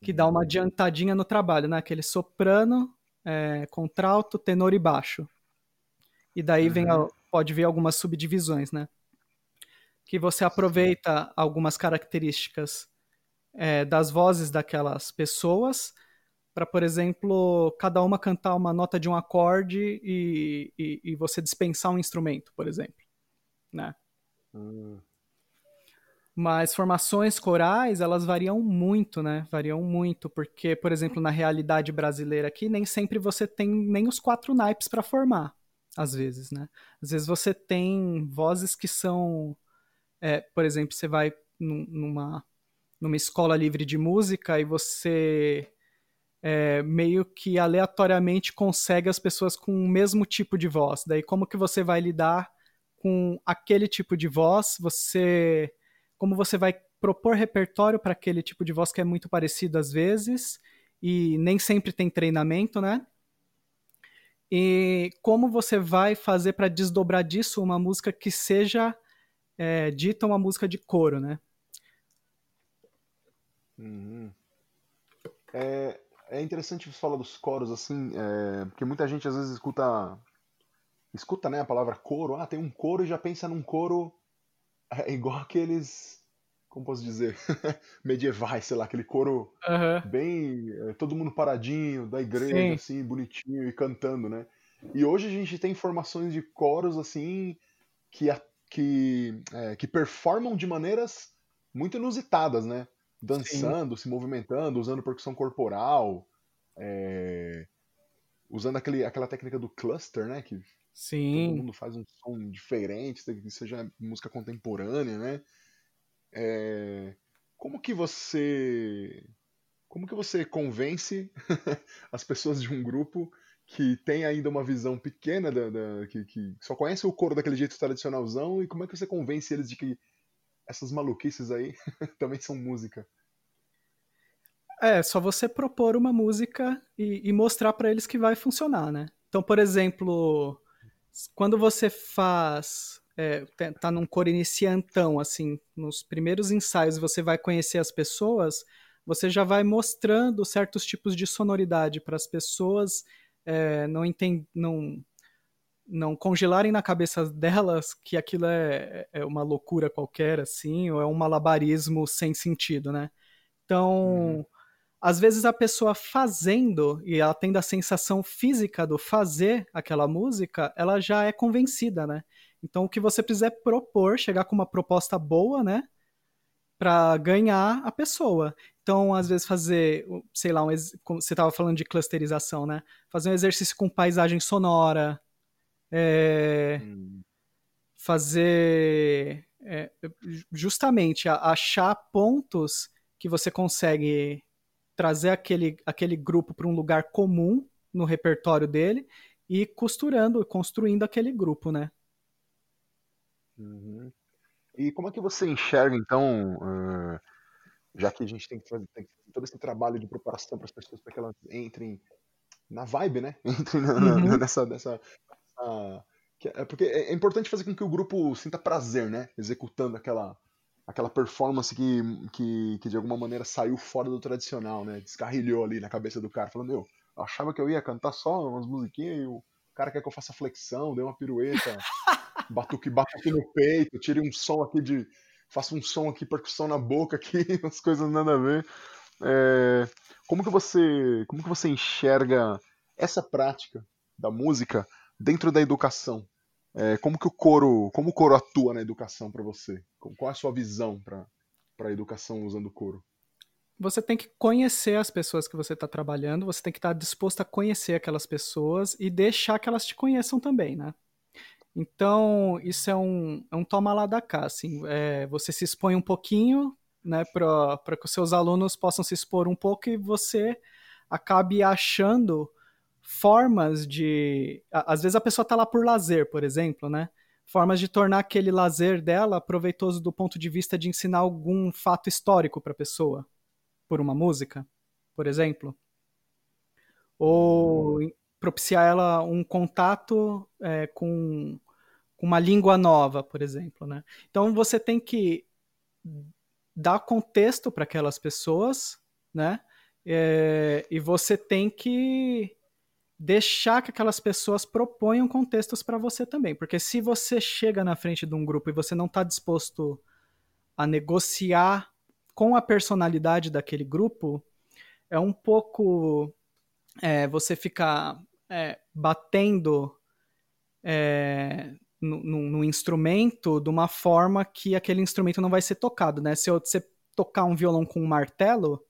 que dá uma adiantadinha no trabalho, né? Aquele soprano, é, contralto, tenor e baixo. E daí vem a, pode vir algumas subdivisões, né? Que você aproveita algumas características é, das vozes daquelas pessoas para, por exemplo, cada uma cantar uma nota de um acorde e, e, e você dispensar um instrumento, por exemplo, né? Hum. Mas formações corais, elas variam muito, né? Variam muito, porque, por exemplo, na realidade brasileira aqui, nem sempre você tem nem os quatro naipes para formar, às vezes, né? Às vezes você tem vozes que são, é, por exemplo, você vai numa, numa escola livre de música e você é, meio que aleatoriamente consegue as pessoas com o mesmo tipo de voz. Daí, como que você vai lidar com aquele tipo de voz? Você como você vai propor repertório para aquele tipo de voz que é muito parecido às vezes e nem sempre tem treinamento, né? E como você vai fazer para desdobrar disso uma música que seja é, dita uma música de coro, né? Uhum. É, é interessante você falar dos coros assim, é, porque muita gente às vezes escuta escuta né, a palavra coro, ah, tem um coro e já pensa num coro é igual aqueles. Como posso dizer? medievais, sei lá, aquele coro uhum. bem. É, todo mundo paradinho, da igreja, Sim. assim, bonitinho e cantando, né? E hoje a gente tem formações de coros, assim, que, que, é, que performam de maneiras muito inusitadas, né? Dançando, Sim. se movimentando, usando percussão corporal, é, usando aquele, aquela técnica do cluster, né? Que Sim. Todo mundo faz um som diferente, que seja música contemporânea, né? É... Como que você como que você convence as pessoas de um grupo que tem ainda uma visão pequena da, da que, que, só conhece o coro daquele jeito tradicionalzão e como é que você convence eles de que essas maluquices aí também são música? É, só você propor uma música e, e mostrar para eles que vai funcionar, né? Então, por exemplo, quando você faz é, tá num coro iniciantão, assim, nos primeiros ensaios você vai conhecer as pessoas, você já vai mostrando certos tipos de sonoridade para as pessoas é, não, entend, não, não congelarem na cabeça delas que aquilo é, é uma loucura qualquer, assim, ou é um malabarismo sem sentido, né? Então, hum às vezes a pessoa fazendo e ela tendo a sensação física do fazer aquela música, ela já é convencida, né? Então o que você precisa é propor, chegar com uma proposta boa, né? Para ganhar a pessoa. Então, às vezes, fazer, sei lá, um, você estava falando de clusterização, né? Fazer um exercício com paisagem sonora, é, hum. fazer é, justamente achar pontos que você consegue trazer aquele, aquele grupo para um lugar comum no repertório dele e costurando, construindo aquele grupo, né? Uhum. E como é que você enxerga, então, uh, já que a gente tem que fazer, tem todo esse trabalho de preparação para as pessoas para que elas entrem na vibe, né? Entrem na, uhum. nessa, nessa, nessa, é porque é importante fazer com que o grupo sinta prazer, né? Executando aquela, aquela performance que, que, que de alguma maneira saiu fora do tradicional, né? Descarrilhou ali na cabeça do cara, falando, meu, eu achava que eu ia cantar só umas musiquinhas e o cara quer que eu faça flexão, dê uma pirueta, batuque, batuque no peito, tire um som aqui de. faça um som aqui, percussão na boca aqui, umas coisas nada a ver. É, como que você. Como que você enxerga essa prática da música dentro da educação? É, como que o coro, como o coro atua na educação para você? Qual é a sua visão para a educação usando o coro? Você tem que conhecer as pessoas que você está trabalhando, você tem que estar tá disposto a conhecer aquelas pessoas e deixar que elas te conheçam também, né? Então, isso é um, é um toma lá da cá, assim, é, você se expõe um pouquinho, né, para que os seus alunos possam se expor um pouco e você acabe achando formas de. Às vezes a pessoa está lá por lazer, por exemplo, né? Formas de tornar aquele lazer dela proveitoso do ponto de vista de ensinar algum fato histórico para a pessoa, por uma música, por exemplo. Ou propiciar ela um contato é, com, uma língua nova, por exemplo, né? Então você tem que dar contexto para aquelas pessoas, né? É, e você tem que deixar que aquelas pessoas proponham contextos para você também. Porque se você chega na frente de um grupo e você não está disposto a negociar com a personalidade daquele grupo, é um pouco é, você ficar é, batendo é, no, instrumento de uma forma que aquele instrumento não vai ser tocado, né? Se você tocar um violão com um martelo,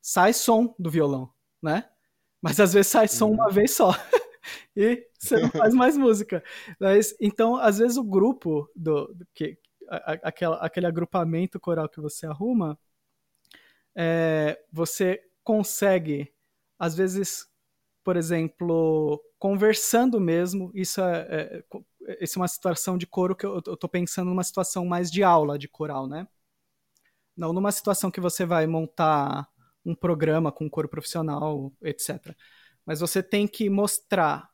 sai som do violão, né? Mas às vezes sai som uma uhum. vez só. e você não faz mais música. Mas, então, às vezes o grupo do, do que a, aquela, aquele agrupamento coral que você arruma, é, você consegue, às vezes, por exemplo, conversando mesmo, isso é, é, isso é uma situação de coro que eu, eu tô pensando numa situação mais de aula de coral, né? Não numa situação que você vai montar um programa com um coro profissional, etc. Mas você tem que mostrar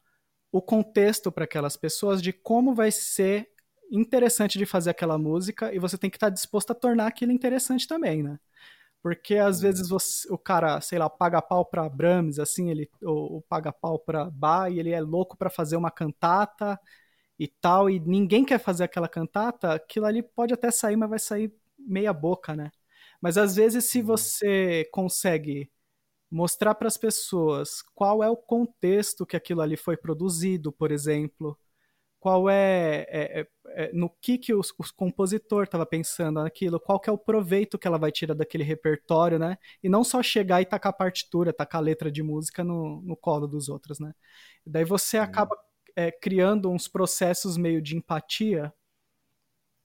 o contexto para aquelas pessoas de como vai ser interessante de fazer aquela música e você tem que estar tá disposto a tornar aquilo interessante também, né? Porque às uhum. vezes você, o cara, sei lá, paga pau para Brahms, assim, ele ou, ou paga pau para Bach e ele é louco para fazer uma cantata e tal, e ninguém quer fazer aquela cantata, aquilo ali pode até sair, mas vai sair meia boca, né? Mas às vezes, se uhum. você consegue mostrar para as pessoas qual é o contexto que aquilo ali foi produzido, por exemplo, qual é, é, é, é no que que o, o compositor estava pensando naquilo, qual que é o proveito que ela vai tirar daquele repertório, né? E não só chegar e tacar a partitura, tacar a letra de música no, no colo dos outros, né? Daí você acaba é, criando uns processos meio de empatia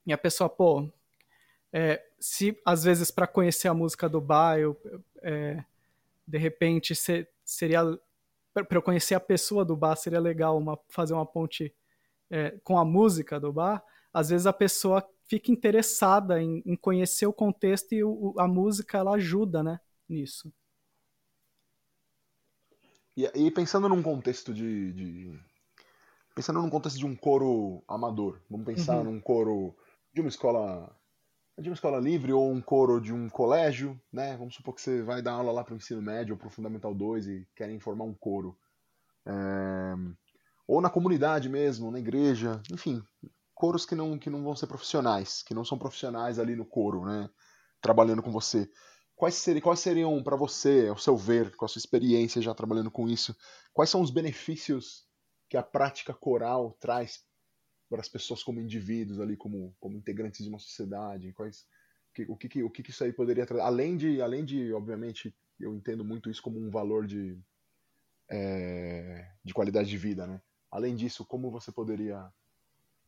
e a pessoa, pô, é, se às vezes para conhecer a música do bar, eu, é, de repente se, seria para eu conhecer a pessoa do bar seria legal uma, fazer uma ponte é, com a música do bar. Às vezes a pessoa fica interessada em, em conhecer o contexto e o, a música ela ajuda, né, nisso. E, e pensando num contexto de, de, pensando num contexto de um coro amador, vamos pensar uhum. num coro de uma escola de uma escola livre ou um coro de um colégio, né? Vamos supor que você vai dar aula lá para o ensino médio ou para o Fundamental 2 e querem formar um coro. É... Ou na comunidade mesmo, na igreja, enfim, coros que não, que não vão ser profissionais, que não são profissionais ali no coro, né? Trabalhando com você. Quais seriam, quais seriam para você, ao seu ver, com a sua experiência já trabalhando com isso, quais são os benefícios que a prática coral traz para as pessoas como indivíduos ali, como, como integrantes de uma sociedade? Quais, que, o, que, o que isso aí poderia trazer? Além de, além de, obviamente, eu entendo muito isso como um valor de, é, de qualidade de vida, né? Além disso, como você poderia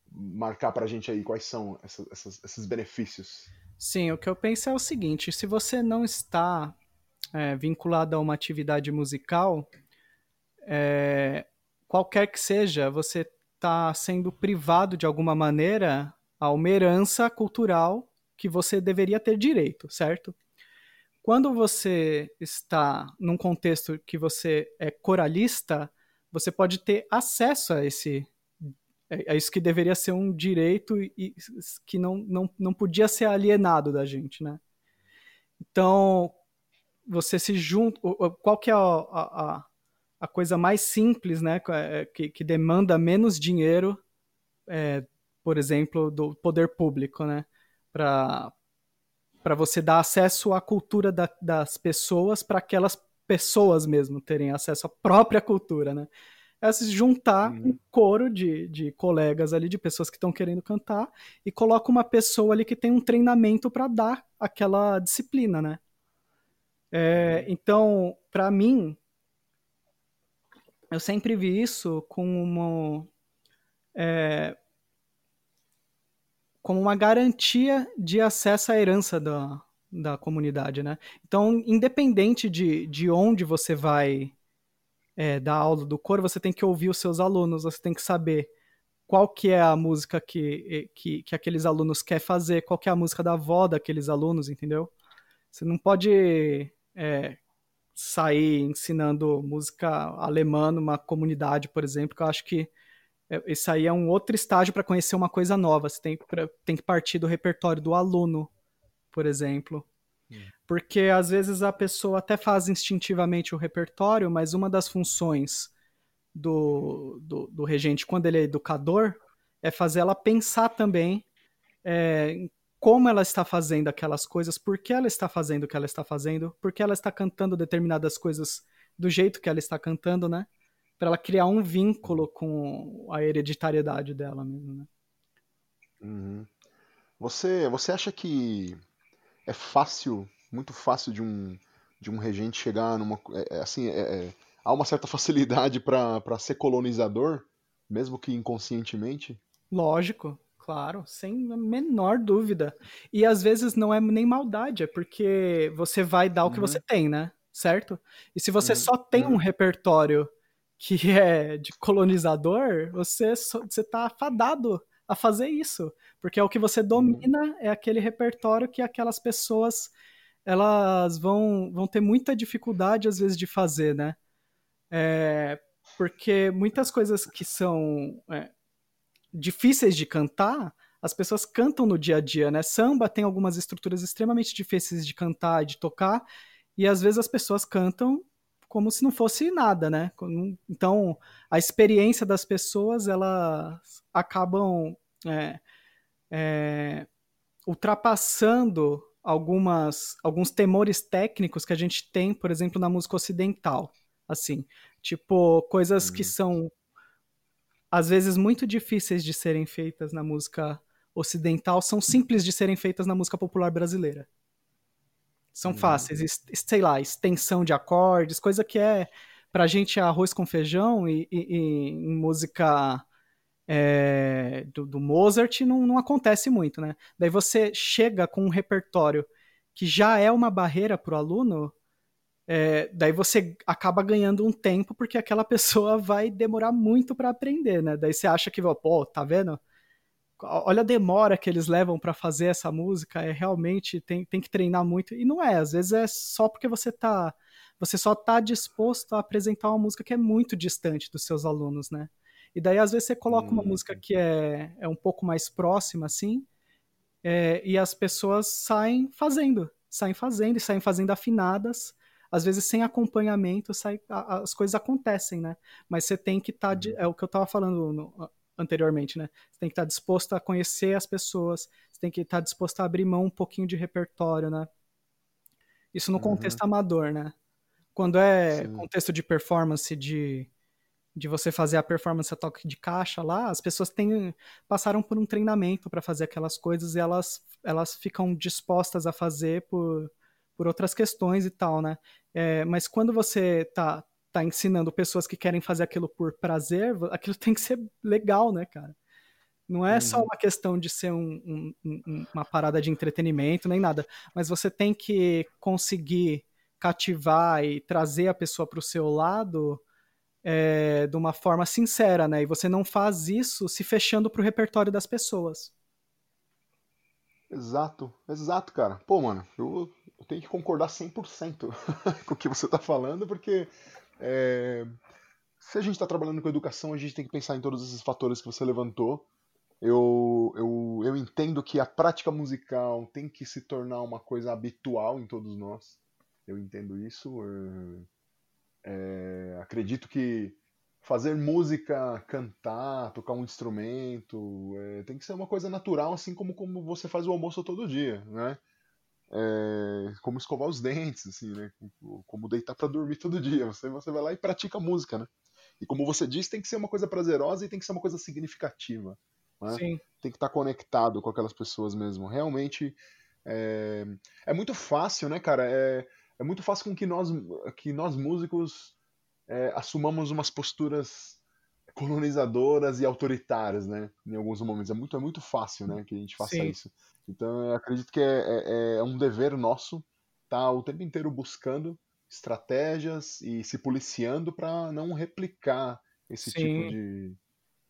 marcar para a gente aí quais são essas, esses benefícios? Sim, o que eu penso é o seguinte: se você não está é, vinculado a uma atividade musical, é, qualquer que seja, você está sendo privado de alguma maneira a uma herança cultural que você deveria ter direito, certo? Quando você está num contexto que você é coralista, você pode ter acesso a esse a isso que deveria ser um direito e que não, não, não podia ser alienado da gente, né? Então, você se junta. Qual que é a, a, a coisa mais simples, né, é, que, que demanda menos dinheiro, é, por exemplo, do poder público, né, para para você dar acesso à cultura da, das pessoas, para aquelas pessoas mesmo terem acesso à própria cultura, né? É se juntar uhum. um coro de, de colegas ali, de pessoas que estão querendo cantar, e coloca uma pessoa ali que tem um treinamento para dar aquela disciplina, né? É, então, para mim, eu sempre vi isso como é, como uma garantia de acesso à herança da, da comunidade, né? Então, independente de, de onde você vai é, dar aula do coro, você tem que ouvir os seus alunos, você tem que saber qual que é a música que, que, que aqueles alunos querem fazer, qual que é a música da avó daqueles alunos, entendeu? Você não pode é, sair ensinando música alemã numa comunidade, por exemplo, que eu acho que isso é, aí é um outro estágio para conhecer uma coisa nova. Você tem, pra, tem que partir do repertório do aluno, por exemplo. Hum. Porque às vezes a pessoa até faz instintivamente o repertório, mas uma das funções do, do, do regente, quando ele é educador, é fazer ela pensar também é, como ela está fazendo aquelas coisas, por que ela está fazendo o que ela está fazendo, por que ela está cantando determinadas coisas do jeito que ela está cantando, né? Para ela criar um vínculo com a hereditariedade dela mesmo, né? Uhum. Você, você acha que é fácil, muito fácil de um, de um regente chegar numa. É, é assim, é, é, há uma certa facilidade para ser colonizador, mesmo que inconscientemente? Lógico, claro, sem a menor dúvida. E às vezes não é nem maldade, é porque você vai dar o que uhum. você tem, né? Certo? E se você uhum. só tem uhum. um repertório que é de colonizador, você, você tá fadado a fazer isso, porque é o que você uhum. domina, é aquele repertório que aquelas pessoas elas vão, vão ter muita dificuldade às vezes de fazer, né? É, porque muitas coisas que são é, difíceis de cantar, as pessoas cantam no dia a dia, né? Samba tem algumas estruturas extremamente difíceis de cantar e de tocar, e às vezes as pessoas cantam como se não fosse nada, né? Então, a experiência das pessoas, elas acabam é, é, ultrapassando algumas, alguns temores técnicos que a gente tem, por exemplo, na música ocidental, assim, tipo, coisas uhum. que são às vezes muito difíceis de serem feitas na música ocidental, são simples de serem feitas na música popular brasileira são uhum. fáceis. Sei lá, extensão de acordes, coisa que é pra gente arroz com feijão e, e, e em música é, do, do, Mozart não, não acontece muito, né? Daí você chega com um repertório que já é uma barreira para o aluno, é, daí você acaba ganhando um tempo porque aquela pessoa vai demorar muito para aprender, né? Daí você acha que, pô, tá vendo? olha a demora que eles levam para fazer essa música, é realmente tem, tem que treinar muito e não é, às vezes é só porque você tá você só tá disposto a apresentar uma música que é muito distante dos seus alunos, né? E daí às vezes você coloca uma hum. música que é, é um pouco mais próxima assim, é, e as pessoas saem fazendo, saem fazendo e saem fazendo afinadas, às vezes sem acompanhamento, sai, as coisas acontecem, né? Mas você tem que estar, tá, uhum. é o que eu tava falando no, anteriormente, né? Você tem que estar disposto a conhecer as pessoas, você tem que estar disposto a abrir mão um pouquinho de repertório, né? Isso no uhum. contexto amador, né? Quando é Sim. contexto de performance, de, de você fazer a performance a toque de caixa lá, as pessoas têm, passaram por um treinamento para fazer aquelas coisas e elas, elas ficam dispostas a fazer por, por outras questões e tal, né? É, mas quando você tá, tá ensinando pessoas que querem fazer aquilo por prazer, aquilo tem que ser legal, né, cara? Não é uhum. só uma questão de ser um, um, uma parada de entretenimento nem nada, mas você tem que conseguir cativar e trazer a pessoa para o seu lado é, de uma forma sincera, né? E você não faz isso se fechando para o repertório das pessoas. Exato, exato, cara. Pô, mano, eu, eu tenho que concordar 100% com o que você tá falando, porque é, se a gente está trabalhando com educação, a gente tem que pensar em todos esses fatores que você levantou. Eu, eu, eu entendo que a prática musical tem que se tornar uma coisa habitual em todos nós. Eu entendo isso. É, acredito que fazer música, cantar, tocar um instrumento, é, tem que ser uma coisa natural, assim como, como você faz o almoço todo dia, né? É, como escovar os dentes, assim, né? Como deitar para dormir todo dia. Você, você vai lá e pratica música, né? E como você disse, tem que ser uma coisa prazerosa e tem que ser uma coisa significativa. Né? Sim. Tem que estar tá conectado com aquelas pessoas mesmo. Realmente é, é muito fácil, né, cara? É, é muito fácil com que nós, que nós músicos é, assumamos umas posturas colonizadoras e autoritárias, né? Em alguns momentos. É muito, é muito fácil, né? Que a gente faça Sim. isso. Então eu acredito que é, é, é um dever nosso estar tá o tempo inteiro buscando estratégias e se policiando para não replicar esse tipo Sim. tipo de,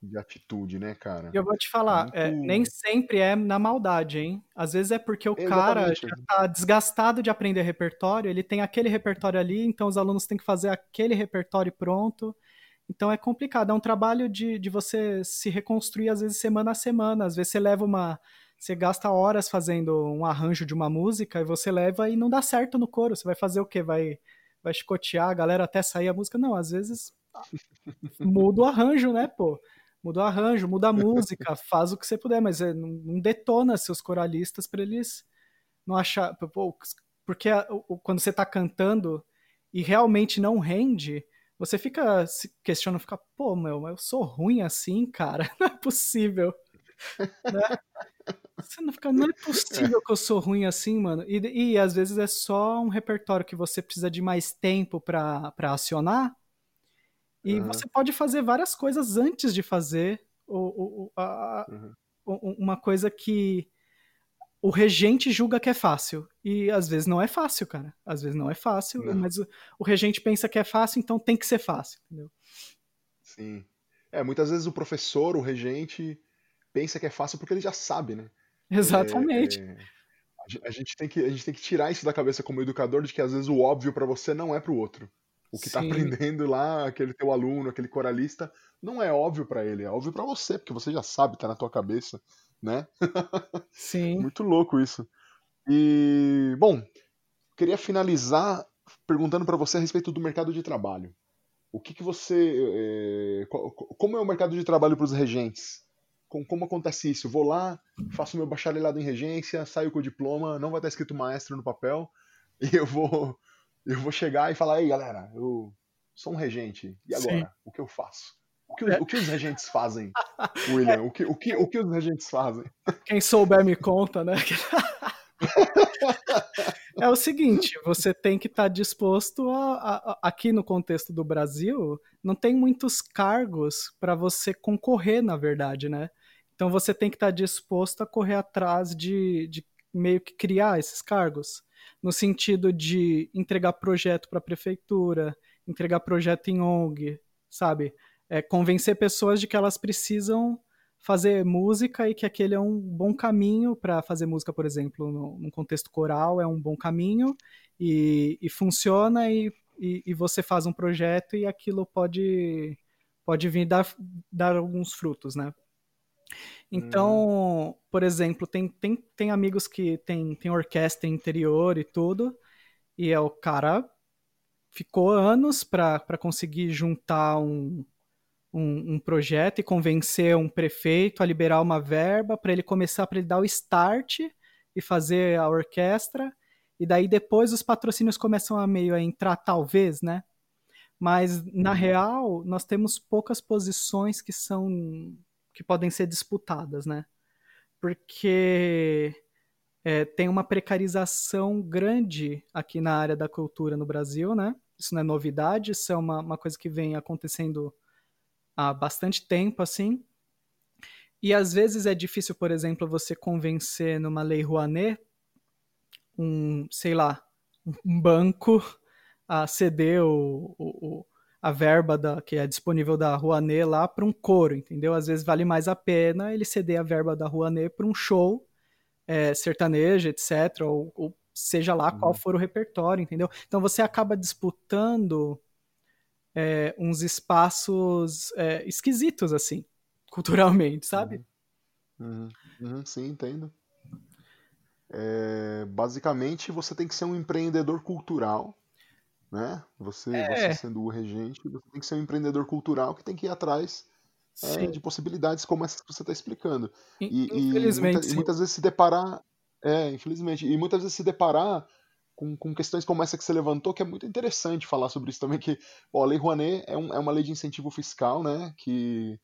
de atitude, né, cara? E eu vou te falar, Muito... é, nem sempre é na maldade, hein? Às vezes é porque o Exatamente. cara já tá desgastado de aprender repertório, ele tem aquele repertório ali, então os alunos têm que fazer aquele repertório pronto. Então é complicado, é um trabalho de, de você se reconstruir, às vezes, semana a semana. Às vezes você leva uma você gasta horas fazendo um arranjo de uma música e você leva e não dá certo no coro. Você vai fazer o quê? Vai, vai chicotear a galera até sair a música? Não, às vezes muda o arranjo, né, pô? Muda o arranjo, muda a música, faz o que você puder, mas é, não detona seus coralistas para eles não achar. Pô, porque quando você tá cantando e realmente não rende, você fica se questionando, fica, pô, meu, eu sou ruim assim, cara, não é possível. né? Você não fica, não é possível que eu sou ruim assim, mano. E, e às vezes é só um repertório que você precisa de mais tempo para acionar. E uhum. você pode fazer várias coisas antes de fazer o, a, uhum. uma coisa que o regente julga que é fácil. E às vezes não é fácil, cara. Às vezes não é fácil, não. mas o, o, regente pensa que é fácil, então tem que ser fácil, entendeu? Sim. É, muitas vezes o professor, o regente, pensa que é fácil porque ele já sabe, né? Exatamente. É, é, a, gente tem que, a gente tem que tirar isso da cabeça como educador de que às vezes o óbvio para você não é para o outro. O que está aprendendo lá, aquele teu aluno, aquele coralista, não é óbvio para ele, é óbvio para você, porque você já sabe, tá na tua cabeça, né? Sim. Muito louco isso. E, bom, queria finalizar perguntando para você a respeito do mercado de trabalho. O que, que você. É, como é o mercado de trabalho para os regentes? Como, acontece isso? vou lá, faço meu bacharelado em regência, saio com o diploma, não vai estar escrito maestro no papel, e eu vou eu vou chegar e falar, ei galera, eu sou um regente, e agora? Sim. O que eu faço? O que, o que os regentes fazem, William? O que, o, que, o que os regentes fazem? Quem souber me conta, né? é o seguinte, você tem que estar tá disposto a, a, a, aqui no contexto do Brasil, não tem muitos cargos para você concorrer, na verdade, né? Então você tem que estar tá disposto a correr atrás de, de meio que criar esses cargos no sentido de entregar projeto para a prefeitura, entregar projeto em ONG, sabe? É, convencer pessoas de que elas precisam fazer música e que aquele é um bom caminho para fazer música, por exemplo, no, num contexto coral, é um bom caminho e, e funciona e, e, e, você faz um projeto e aquilo pode, pode vir dar, dar alguns frutos, né? Então, hum. por exemplo, tem, tem, tem amigos que tem, tem orquestra interior e tudo, e é o cara ficou anos para conseguir juntar um, um, um, projeto e convencer um prefeito a liberar uma verba para ele começar, para ele dar o start e fazer a orquestra, e daí depois os patrocínios começam a meio a entrar, talvez, né? Mas, na uhum. real, nós temos poucas posições que são que podem ser disputadas, né? Porque é, tem uma precarização grande aqui na área da cultura no Brasil, né? Isso não é novidade, isso é uma, uma coisa que vem acontecendo há bastante tempo, assim. E às vezes é difícil, por exemplo, você convencer numa lei Rouanet um, sei lá, um banco a ceder o, o, a verba da, que é disponível da Rouanet lá para um coro, entendeu? Às vezes vale mais a pena ele ceder a verba da Rouanet para um show é, sertanejo, etc., ou, ou seja lá uhum. qual for o repertório, entendeu? Então você acaba disputando é, uns espaços é, esquisitos, assim, culturalmente, sabe? Uhum. Uhum. uhum. Sim, entendo. É, basicamente, você tem que ser um empreendedor cultural né? Você, é. você sendo o regente, você tem que ser um empreendedor cultural que tem que ir atrás é, de possibilidades como essas que você está explicando. E, infelizmente, e, muita, e, muitas vezes se deparar, é, infelizmente, e muitas vezes se deparar com, com questões como essa que você levantou, que é muito interessante falar sobre isso também, que ó, a Lei Rouanet é, um, é uma lei de incentivo fiscal, né, que,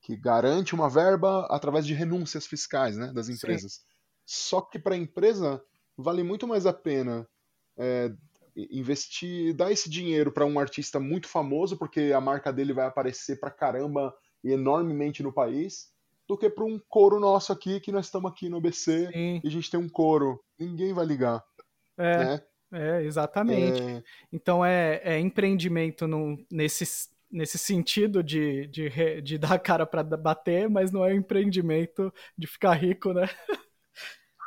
que garante uma verba através de renúncias fiscais, né, das empresas. Sim. Só que para a empresa vale muito mais a pena é, investir, dar esse dinheiro para um artista muito famoso, porque a marca dele vai aparecer pra caramba e enormemente no país, do que para um coro nosso aqui, que nós estamos aqui no ABC Sim. e a gente tem um coro. Ninguém vai ligar. É, né? é exatamente. É... Então é, é empreendimento no, nesse, nesse sentido de, de, de dar a cara para bater, mas não é empreendimento de ficar rico, né?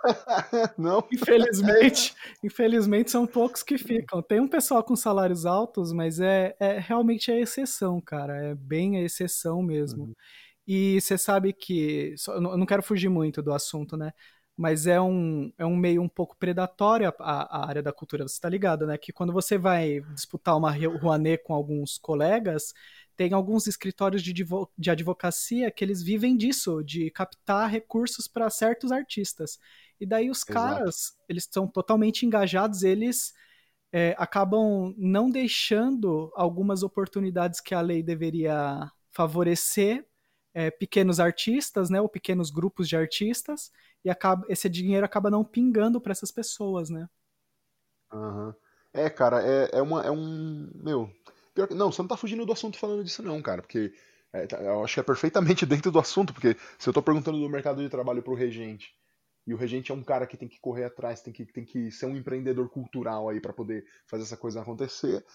Não. Infelizmente, infelizmente são poucos que ficam. Tem um pessoal com salários altos, mas é, é realmente a exceção, cara. É bem a exceção mesmo. Uhum. E você sabe que. Eu não quero fugir muito do assunto, né? Mas é um, é um meio um pouco predatório a, a área da cultura, você está ligado, né? Que quando você vai disputar uma Rouanet com alguns colegas, tem alguns escritórios de, de advocacia que eles vivem disso, de captar recursos para certos artistas. E daí os Exato. caras, eles estão totalmente engajados, eles é, acabam não deixando algumas oportunidades que a lei deveria favorecer é, pequenos artistas, né, ou pequenos grupos de artistas, e acaba, esse dinheiro acaba não pingando para essas pessoas, né? Uhum. É, cara, é, é, uma, é um. Meu. Pior não, você não tá fugindo do assunto falando disso, não, cara, porque é, tá, eu acho que é perfeitamente dentro do assunto, porque se eu tô perguntando do mercado de trabalho pro regente e o regente é um cara que tem que correr atrás, tem que, tem que ser um empreendedor cultural aí para poder fazer essa coisa acontecer.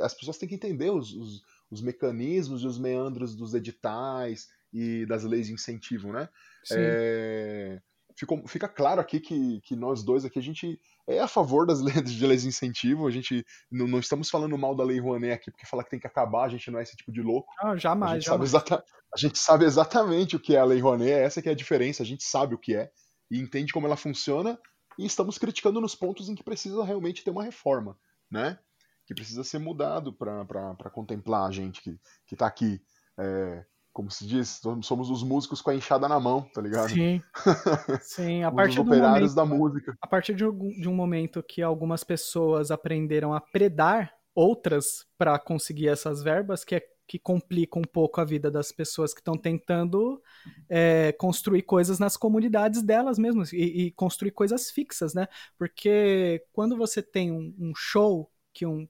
As pessoas têm que entender os, os, os, mecanismos e os meandros dos editais e das leis de incentivo, né? É, ficou, fica claro aqui que, que nós dois aqui, a gente é a favor das leis de leis de incentivo, a gente não, não estamos falando mal da lei Rouanet aqui porque fala que tem que acabar, a gente não é esse tipo de louco. Não, jamais, a gente, jamais. Sabe exata, a gente sabe exatamente o que é a lei Rouanet, essa que é a diferença, a gente sabe o que é e entende como ela funciona e estamos criticando nos pontos em que precisa realmente ter uma reforma, né? Que precisa ser mudado para contemplar a gente que, que tá aqui. É, como se diz, somos os músicos com a enxada na mão, tá ligado? Sim. Sim, a partir os operários momento, da música. A partir de um, de um momento que algumas pessoas aprenderam a predar outras para conseguir essas verbas, que é que complica um pouco a vida das pessoas que estão tentando é, construir coisas nas comunidades delas mesmas e, e, construir coisas fixas, né? Porque quando você tem um, um show que um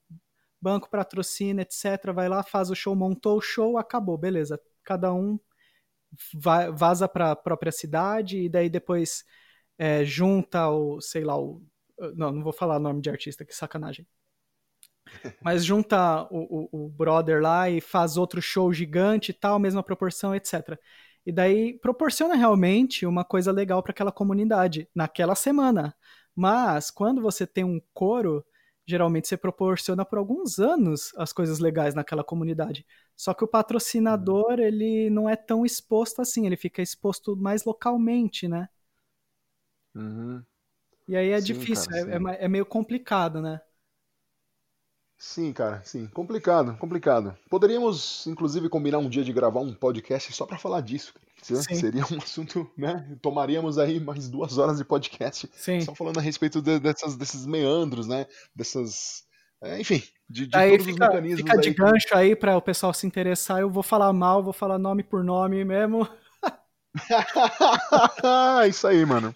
banco patrocina, etc., vai lá, faz o show, montou o show, acabou, beleza. Cada um vai, vaza para a própria cidade e daí depois é, junta o, sei lá, o. Não, não vou falar o nome de artista, que sacanagem mas junta o, o, o, brother lá e faz outro show gigante e tal, mesma proporção, etc. E daí proporciona realmente uma coisa legal para aquela comunidade naquela semana. Mas quando você tem um coro, geralmente você proporciona por alguns anos as coisas legais naquela comunidade. Só que o patrocinador, uhum. ele não é tão exposto assim, ele fica exposto mais localmente, né? Uhum. E aí é sim, difícil, cara, é, é, é meio complicado, né? Sim, cara, sim. Complicado, complicado. Poderíamos, inclusive, combinar um dia de gravar um podcast só para falar disso. Sim. Seria um assunto, né? Tomaríamos aí mais duas horas de podcast sim. só falando a respeito de, dessas, desses meandros, né? Dessas. É, enfim, de, de aí todos fica, os mecanismos. Fica de aí. gancho aí para o pessoal se interessar. Eu vou falar mal, vou falar nome por nome mesmo. Isso aí, mano.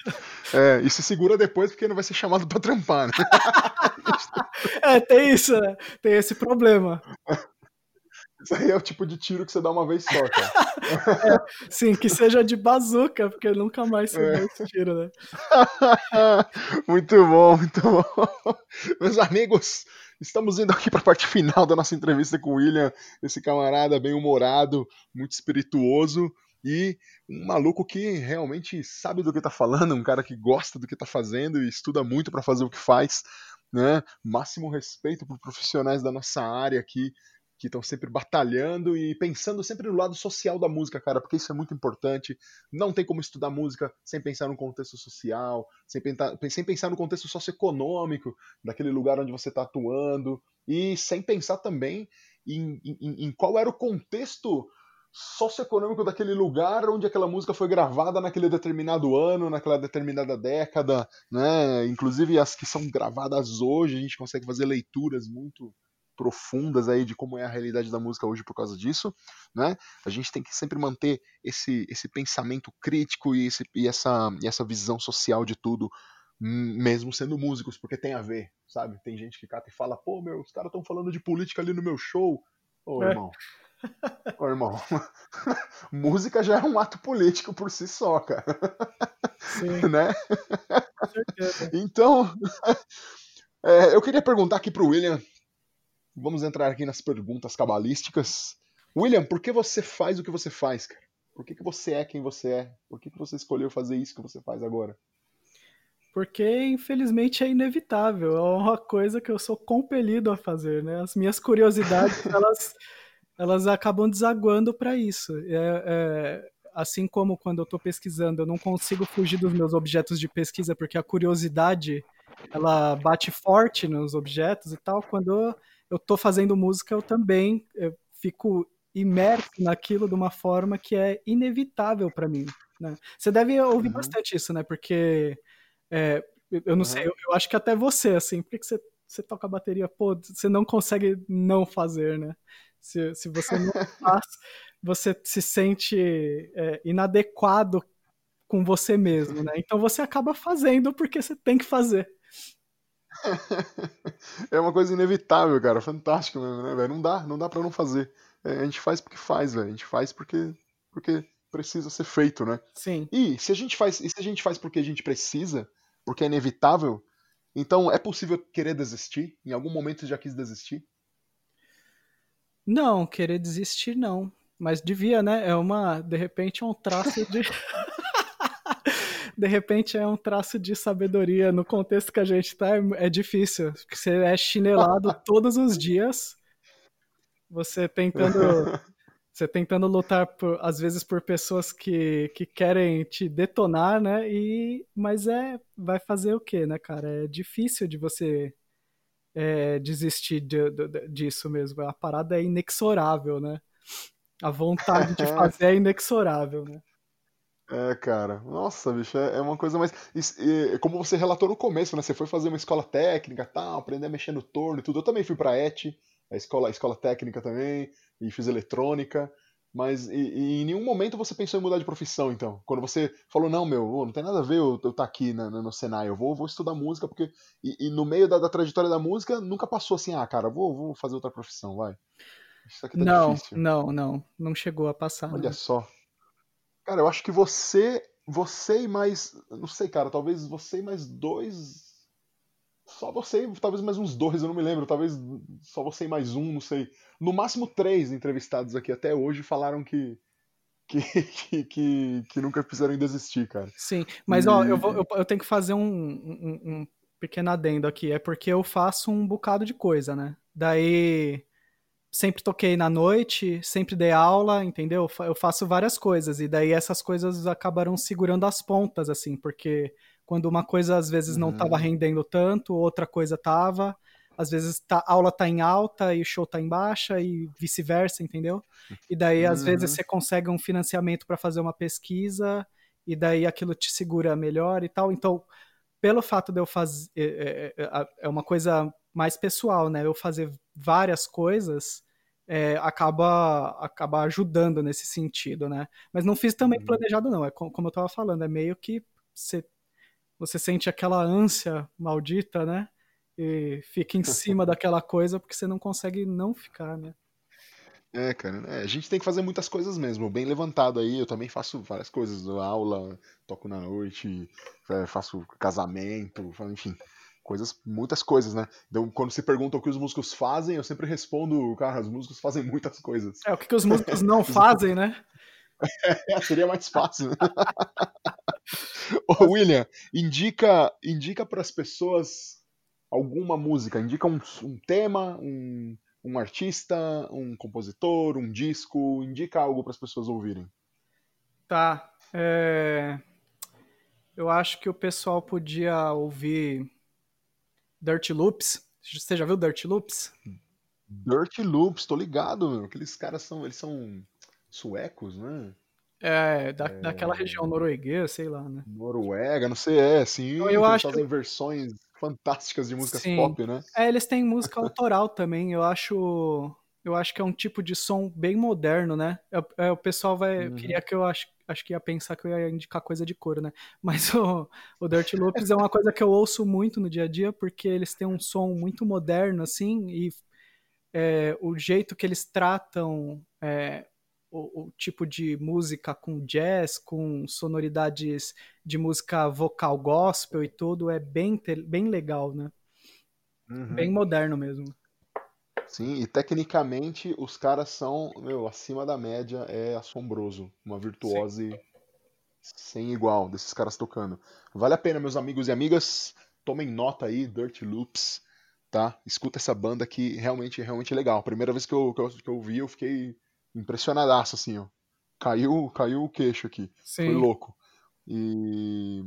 É, e se segura depois porque não vai ser chamado pra trampar, né? é, tem isso, né? Tem esse problema. Isso aí é o tipo de tiro que você dá uma vez só, cara. É, sim, que seja de bazuca, porque nunca mais você é. dá esse tiro, né? muito bom, muito bom. Meus amigos, estamos indo aqui para a parte final da nossa entrevista com o William, esse camarada bem humorado, muito espirituoso e um maluco que realmente sabe do que tá falando, um cara que gosta do que tá fazendo e estuda muito para fazer o que faz, né? Máximo respeito por profissionais da nossa área aqui que estão sempre batalhando e pensando sempre no lado social da música, cara, porque isso é muito importante. Não tem como estudar música sem pensar no contexto social, sem pensar, sem pensar no contexto socioeconômico daquele lugar onde você está atuando e sem pensar também em, em, em qual era o contexto socioeconômico daquele lugar onde aquela música foi gravada naquele determinado ano, naquela determinada década, né? Inclusive as que são gravadas hoje, a gente consegue fazer leituras muito profundas aí de como é a realidade da música hoje por causa disso, né? A gente tem que sempre manter esse, esse pensamento crítico e, esse, e, essa, e essa visão social de tudo, mesmo sendo músicos, porque tem a ver, sabe? Tem gente que cata e fala, pô, meu, os caras estão falando de política ali no meu show. Ô, é. irmão, Ô, irmão, música já é um ato político por si só, cara. Sim. né? Com certeza. Então, é, eu queria perguntar aqui pro William. Vamos entrar aqui nas perguntas cabalísticas. William, por que você faz o que você faz, cara? Por que, que você é quem você é? Por que, que você escolheu fazer isso que você faz agora? Porque, infelizmente, é inevitável. É uma coisa que eu sou compelido a fazer, né? As minhas curiosidades, elas elas acabam desaguando para isso. É, é, assim como quando eu estou pesquisando, eu não consigo fugir dos meus objetos de pesquisa porque a curiosidade ela bate forte nos objetos e tal. Quando eu estou fazendo música, eu também eu fico imerso naquilo de uma forma que é inevitável para mim. Né? Você deve ouvir uhum. bastante isso, né? Porque é, eu não uhum. sei, eu, eu, acho que até você, assim, por que você, você toca a bateria? Pô, você não consegue não fazer, né? Se, se você não faz, você se sente é, inadequado com você mesmo, né? Então você acaba fazendo porque você tem que fazer. é uma coisa inevitável, cara. Fantástico mesmo, né, velho? Não dá, não dá para não fazer. É, a gente faz porque faz, velho. A gente faz porque, porque precisa ser feito, né? Sim. E se a gente faz, e se a gente faz porque a gente precisa, porque é inevitável, então é possível querer desistir? Em algum momento você já quis desistir? Não, querer desistir não. Mas devia, né? É uma, de repente, é um traço de de repente é um traço de sabedoria. No contexto que a gente tá, é, é difícil. Porque você é chinelado todos os dias. Você tentando. Você tentando lutar, por, às vezes, por pessoas que, que querem te detonar, né? E, mas é. Vai fazer o quê, né, cara? É difícil de você é, desistir de, de, disso mesmo. A parada é inexorável, né? A vontade de fazer é inexorável, né? É, cara. Nossa, bicho, é, é uma coisa mais. E, e, como você relatou no começo, né? Você foi fazer uma escola técnica tal, aprender a mexer no torno e tudo. Eu também fui pra ET, a escola, a escola técnica também, e fiz eletrônica. Mas e, e em nenhum momento você pensou em mudar de profissão, então? Quando você falou, não, meu, não tem nada a ver eu estar tá aqui na, no Senai, eu vou, vou estudar música, porque. E, e no meio da, da, trajetória da música, nunca passou assim, ah, cara, vou, vou fazer outra profissão, vai. Isso aqui tá não, difícil. não, não. Não chegou a passar. Olha só. Cara, eu acho que você. Você e mais. Não sei, cara, talvez você e mais dois. Só você e talvez mais uns dois, eu não me lembro. Talvez só você e mais um, não sei. No máximo três entrevistados aqui até hoje falaram que. Que, que, que, que nunca fizeram desistir, cara. Sim, mas e... ó, eu, vou, eu, eu, tenho que fazer um, um, um pequeno adendo aqui. É porque eu faço um bocado de coisa, né? Daí sempre toquei na noite, sempre dei aula, entendeu? Eu faço várias coisas e daí essas coisas acabaram segurando as pontas, assim, porque quando uma coisa às vezes não estava uhum. rendendo tanto, outra coisa tava, às vezes tá, a aula tá em alta e o show tá em baixa e vice-versa, entendeu? E daí às uhum. vezes você consegue um financiamento para fazer uma pesquisa e daí aquilo te segura melhor e tal. Então, pelo fato de eu fazer é, é, é, é uma coisa mais pessoal, né? Eu fazer várias coisas é, acaba, acaba ajudando nesse sentido, né? Mas não fiz também uhum. planejado, não. É como, como eu estava falando, é meio que você, você sente aquela ânsia maldita, né? E fica em cima daquela coisa porque você não consegue não ficar, né? É, cara, é, a gente tem que fazer muitas coisas mesmo. Bem levantado aí, eu também faço várias coisas. aula, toco na noite, é, faço casamento, enfim coisas, muitas coisas, né? Então, quando se pergunta o que os músicos fazem, eu sempre respondo, cara, os músicos fazem muitas coisas. É, o que, que os músicos não fazem, né? É, seria mais fácil. Ô, William, indica, indica para as pessoas alguma música, indica um, um tema, um, um artista, um compositor, um disco, indica algo para as pessoas ouvirem. Tá. É... Eu acho que o pessoal podia ouvir Dirty Loops. Você já viu Dirty Loops? Dirty Loops, tô ligado, meu. Aqueles caras são, eles são suecos, né? É, da, é... daquela região norueguesa, sei lá, né? Noruega, não sei, é, sim. Eu, eu acho fazem versões fantásticas de músicas sim. pop, né? É, eles têm música autoral também. Eu acho, eu acho que é um tipo de som bem moderno, né? É, é, o pessoal vai uhum. queria que eu acho acho que ia pensar que eu ia indicar coisa de cor, né? Mas o, o Dirty Loops é uma coisa que eu ouço muito no dia a dia, porque eles têm um som muito moderno, assim, e é, o jeito que eles tratam é, o, o, tipo de música com jazz, com sonoridades de música vocal gospel e tudo, é bem, bem legal, né? Uhum. Bem moderno mesmo. Sim, e tecnicamente os caras são, meu, acima da média, é assombroso. Uma virtuose Sim. sem igual desses caras tocando. Vale a pena, meus amigos e amigas, tomem nota aí, Dirty Loops, tá? Escuta essa banda que realmente, realmente é legal. Primeira vez que eu, que eu, que eu vi, eu fiquei impressionadaço, assim, ó. caiu, caiu o queixo aqui. Sim. Foi louco. E,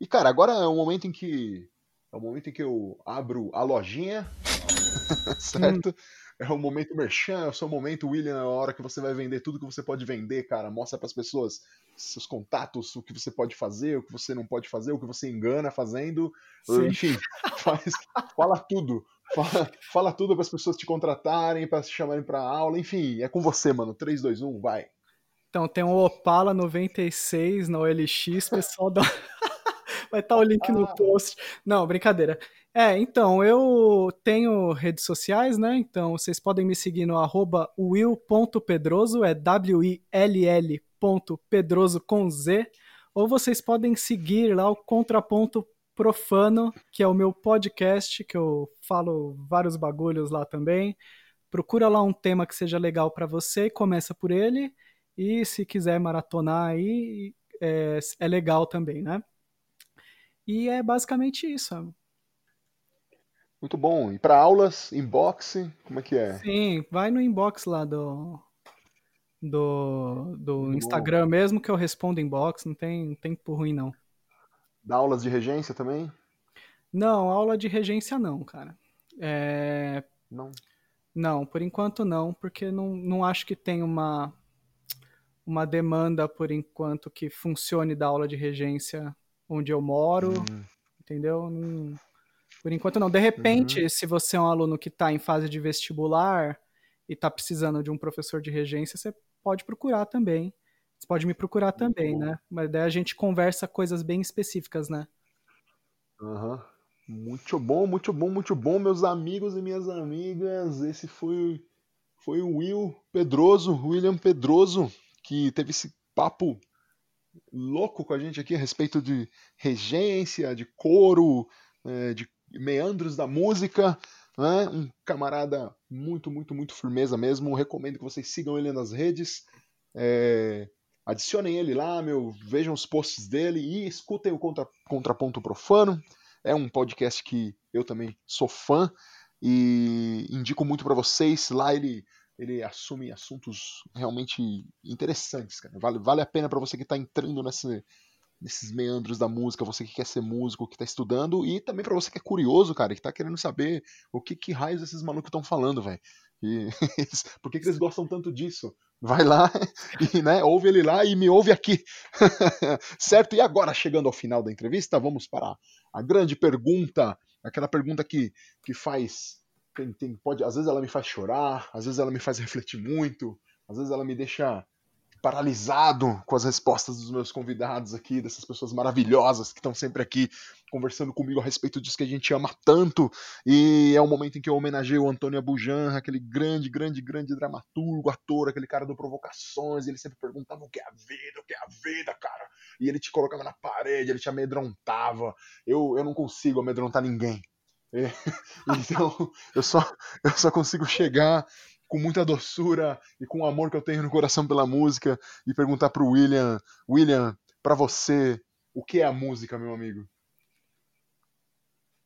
e cara, agora é o momento em que é o momento em que eu abro a lojinha, certo? Hum. É o momento merchan, é o seu momento, William, é a hora que você vai vender tudo que você pode vender, cara. Mostra para as pessoas seus contatos, o que você pode fazer, o que você não pode fazer, o que você engana fazendo. Sim. Enfim, faz, fala tudo. Fala, fala tudo para as pessoas te contratarem, para se chamarem para aula. Enfim, é com você, mano. 3, 2, 1, vai. Então, tem um Opala 96 na OLX, pessoal dá. Vai estar tá o link no ah. post. Não, brincadeira. É, então, eu tenho redes sociais, né? Então, vocês podem me seguir no arroba will.pedroso, é W-I-L-L pedroso com Z, ou vocês podem seguir lá o Contraponto Profano, que é o meu podcast, que eu falo vários bagulhos lá também. Procura lá um tema que seja legal para você e começa por ele. E se quiser maratonar aí, é, é legal também, né? E é basicamente isso. Muito bom. E para aulas, inbox, como é que é? Sim, vai no inbox lá do do, do Instagram mesmo que eu respondo inbox, não tem tempo ruim não. Dá aulas de regência também? Não, aula de regência não, cara. É... Não. Não, por enquanto não, porque não, não acho que tem uma uma demanda por enquanto que funcione da aula de regência onde eu moro, uhum. entendeu? Não, por enquanto não. De repente, uhum. se você é um aluno que está em fase de vestibular e está precisando de um professor de regência, você pode procurar também. Você pode me procurar também, né? Mas daí a gente conversa coisas bem específicas, né? Uhum. Muito bom, muito bom, muito bom, meus amigos e minhas amigas. Esse foi, foi o Will Pedroso, William Pedroso, que teve esse papo louco com a gente aqui a respeito de regência, de coro, é, de meandros da música. Né? Um camarada muito, muito, muito firmeza mesmo. Recomendo que vocês sigam ele nas redes. É, adicionem ele lá, meu, vejam os posts dele e escutem o Contra, Contraponto Profano. É um podcast que eu também sou fã e indico muito para vocês. Lá ele ele assume assuntos realmente interessantes, cara. Vale, vale a pena para você que está entrando nesse, nesses meandros da música, você que quer ser músico, que está estudando, e também para você que é curioso, cara, que está querendo saber o que, que raios esses malucos estão falando, velho. por que, que eles gostam tanto disso? Vai lá e né, ouve ele lá e me ouve aqui. certo? E agora, chegando ao final da entrevista, vamos para a grande pergunta, aquela pergunta que, que faz tem, tem, pode, às vezes ela me faz chorar, às vezes ela me faz refletir muito, às vezes ela me deixa paralisado com as respostas dos meus convidados aqui, dessas pessoas maravilhosas que estão sempre aqui conversando comigo a respeito disso que a gente ama tanto. E é o momento em que eu homenageio o Antônio Abujan, aquele grande, grande, grande dramaturgo, ator, aquele cara do Provocações. Ele sempre perguntava o que é a vida, o que é a vida, cara. E ele te colocava na parede, ele te amedrontava. Eu, eu não consigo amedrontar ninguém. É, então, eu só, eu só consigo chegar com muita doçura e com o amor que eu tenho no coração pela música e perguntar pro William, William, para você, o que é a música, meu amigo?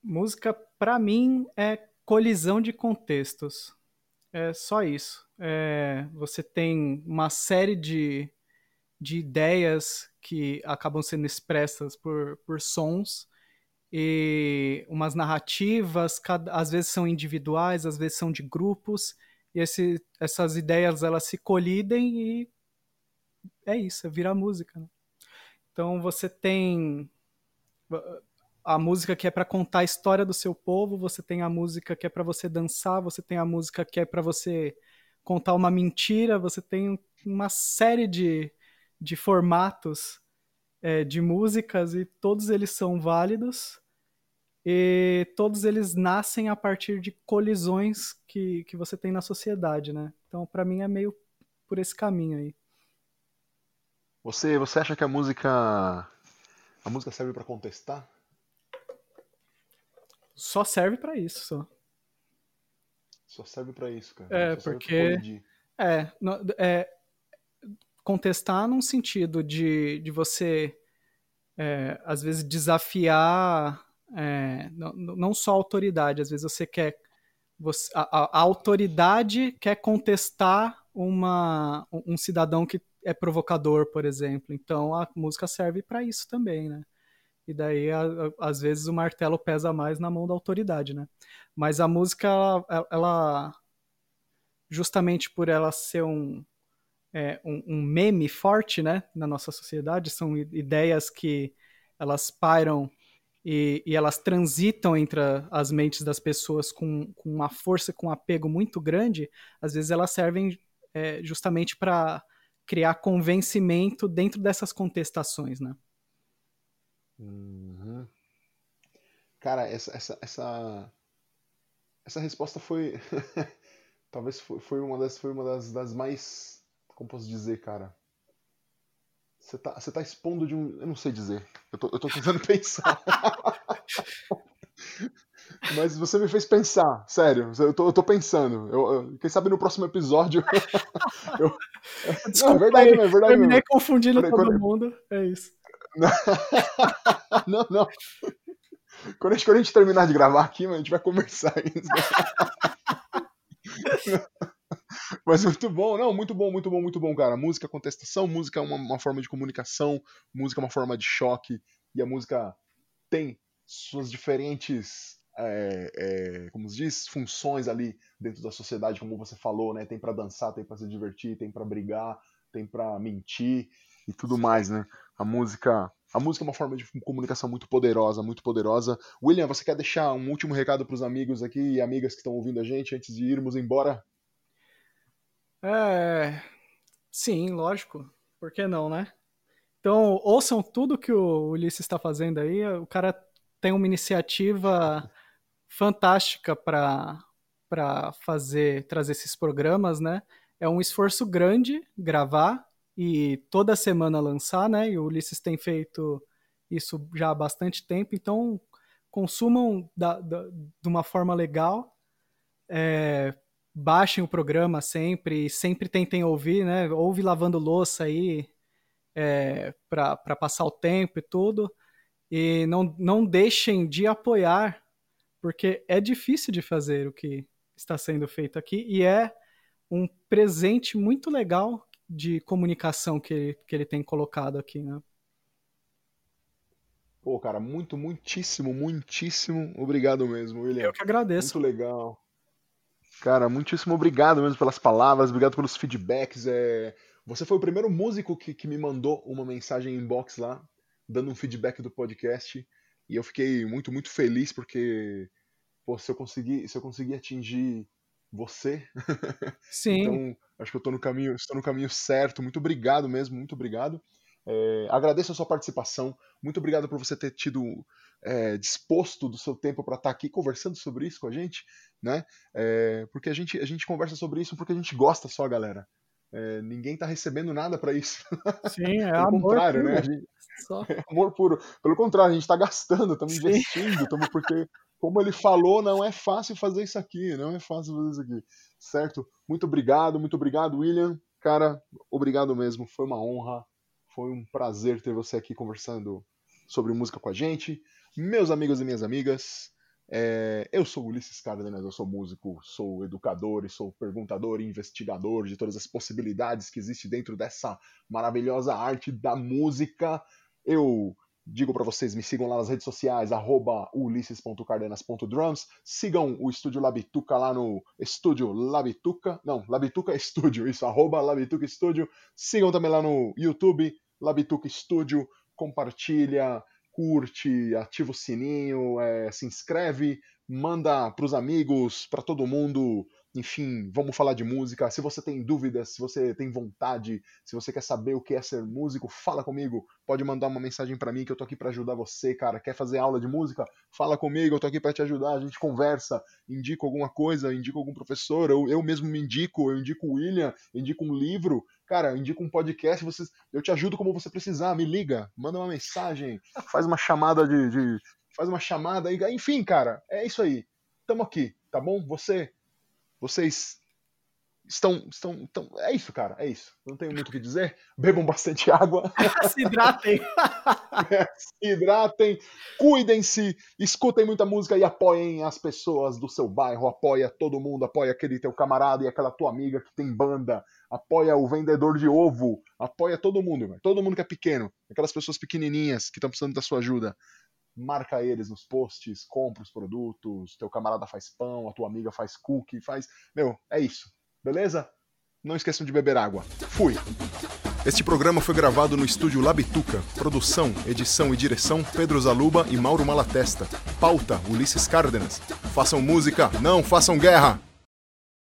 Música, para mim, é colisão de contextos. É só isso. É, você tem uma série de, de ideias que acabam sendo expressas por, por sons e umas narrativas, cada, às vezes são individuais, às vezes são de grupos, e esse, essas ideias elas se colidem e é isso, é virar música. Né? Então você tem a música que é para contar a história do seu povo, você tem a música que é para você dançar, você tem a música que é para você contar uma mentira, você tem uma série de, de formatos é, de músicas e todos eles são válidos e todos eles nascem a partir de colisões que, que você tem na sociedade, né? Então, para mim, é meio por esse caminho aí. Você, você acha que a música a música serve para contestar? Só serve para isso, só. Só serve para isso, cara. É, só porque é, é contestar num sentido de, de você é, às vezes desafiar é, não, não só a autoridade, às vezes você quer. Você, a, a, autoridade quer contestar uma, um cidadão que é provocador, por exemplo. Então a música serve para isso também, né? E daí, a, a, às vezes, o martelo pesa mais na mão da autoridade, né? Mas a música, ela, ela justamente por ela ser um, é, um, um, meme forte, né, na nossa sociedade, são ideias que elas pairam e, e, elas transitam entre as mentes das pessoas com, com uma força, com um apego muito grande, às vezes elas servem é, justamente para criar convencimento dentro dessas contestações, né? Uhum. Cara, essa, essa, essa, essa resposta foi. Talvez foi, foi, uma, das, foi uma das, das mais. Como posso dizer, cara? Você tá, você tá expondo de um. Eu não sei dizer. Eu tô, eu tô tentando pensar. Mas você me fez pensar, sério. Eu tô, eu tô pensando. Eu, eu, quem sabe no próximo episódio. eu... Desculpa, não, é verdade, aí, é verdade. Terminei mesmo. confundindo todo quando... mundo. É isso. não, não. Quando a, gente, quando a gente terminar de gravar aqui, a gente vai conversar isso. Mas muito bom, não, muito bom, muito bom, muito bom, cara. Música, contestação, música é uma, uma forma de comunicação, música é uma forma de choque, e a música tem suas diferentes, é, é, como se diz, funções ali dentro da sociedade, como você falou, né? Tem para dançar, tem para se divertir, tem para brigar, tem para mentir e tudo mais, né? A música, a música é uma forma de comunicação muito poderosa, muito poderosa. William, você quer deixar um último recado para os amigos aqui e amigas que estão ouvindo a gente antes de irmos embora? É, sim, lógico. Por que não, né? Então, ouçam tudo que o Ulisses está fazendo aí. O cara tem uma iniciativa fantástica para fazer trazer esses programas, né? É um esforço grande gravar e toda semana lançar, né? E o Ulisses tem feito isso já há bastante tempo, então consumam da, da, de uma forma legal, é, baixem o programa sempre, sempre tentem ouvir, né? Ouve lavando louça aí é, para passar o tempo e tudo. E não, não deixem de apoiar, porque é difícil de fazer o que está sendo feito aqui e é um presente muito legal de comunicação que ele, que ele tem colocado aqui, né? Pô, cara, muito, muitíssimo, muitíssimo obrigado mesmo, William. Eu que agradeço. Muito legal. Cara, muitíssimo obrigado mesmo pelas palavras, obrigado pelos feedbacks. É... Você foi o primeiro músico que, que me mandou uma mensagem inbox lá, dando um feedback do podcast. E eu fiquei muito, muito feliz porque pô, se eu conseguir, se eu conseguir atingir você, Sim. então acho que eu estou no caminho, estou no caminho certo. Muito obrigado mesmo, muito obrigado. É, agradeço a sua participação. Muito obrigado por você ter tido é, disposto do seu tempo para estar tá aqui conversando sobre isso com a gente, né? É, porque a gente, a gente conversa sobre isso porque a gente gosta só, galera. É, ninguém está recebendo nada para isso. Sim, é Pelo amor contrário, puro. né? Gente, é amor puro. Pelo contrário, a gente está gastando, estamos investindo, estamos porque, como ele falou, não é fácil fazer isso aqui, não é fácil fazer isso aqui, certo? Muito obrigado, muito obrigado, William. Cara, obrigado mesmo, foi uma honra, foi um prazer ter você aqui conversando sobre música com a gente. Meus amigos e minhas amigas, é, eu sou Ulisses Cárdenas, eu sou músico, sou educador e sou perguntador e investigador de todas as possibilidades que existe dentro dessa maravilhosa arte da música. Eu digo para vocês, me sigam lá nas redes sociais, ulisses.cardenas.drums, sigam o Estúdio Labituca lá no Estúdio Labituca, não, Labituca Estúdio, isso, arroba Labituca Estúdio, sigam também lá no YouTube, Labituca Estúdio, compartilha, curte, ativa o sininho, é, se inscreve, manda para os amigos, para todo mundo. Enfim, vamos falar de música. Se você tem dúvidas, se você tem vontade, se você quer saber o que é ser músico, fala comigo. Pode mandar uma mensagem para mim que eu tô aqui para ajudar você, cara. Quer fazer aula de música? Fala comigo, eu tô aqui para te ajudar. A gente conversa, indico alguma coisa, indico algum professor, eu, eu mesmo me indico, eu indico o William, indico um livro. Cara, indico um podcast, vocês, eu te ajudo como você precisar. Me liga, manda uma mensagem, faz uma chamada de, de faz uma chamada. Enfim, cara, é isso aí. Tamo aqui, tá bom? Você vocês estão, estão, estão. É isso, cara, é isso. Não tenho muito o que dizer. Bebam bastante água. se hidratem. é, se hidratem, cuidem-se, escutem muita música e apoiem as pessoas do seu bairro. Apoia todo mundo, apoia aquele teu camarada e aquela tua amiga que tem banda. Apoia o vendedor de ovo. Apoia todo mundo, todo mundo que é pequeno. Aquelas pessoas pequenininhas que estão precisando da sua ajuda marca eles nos posts, compra os produtos, teu camarada faz pão, a tua amiga faz cookie, faz. Meu, é isso. Beleza? Não esqueçam de beber água. Fui! Este programa foi gravado no estúdio Labituca. Produção, edição e direção Pedro Zaluba e Mauro Malatesta. Pauta Ulisses Cárdenas. Façam música, não façam guerra!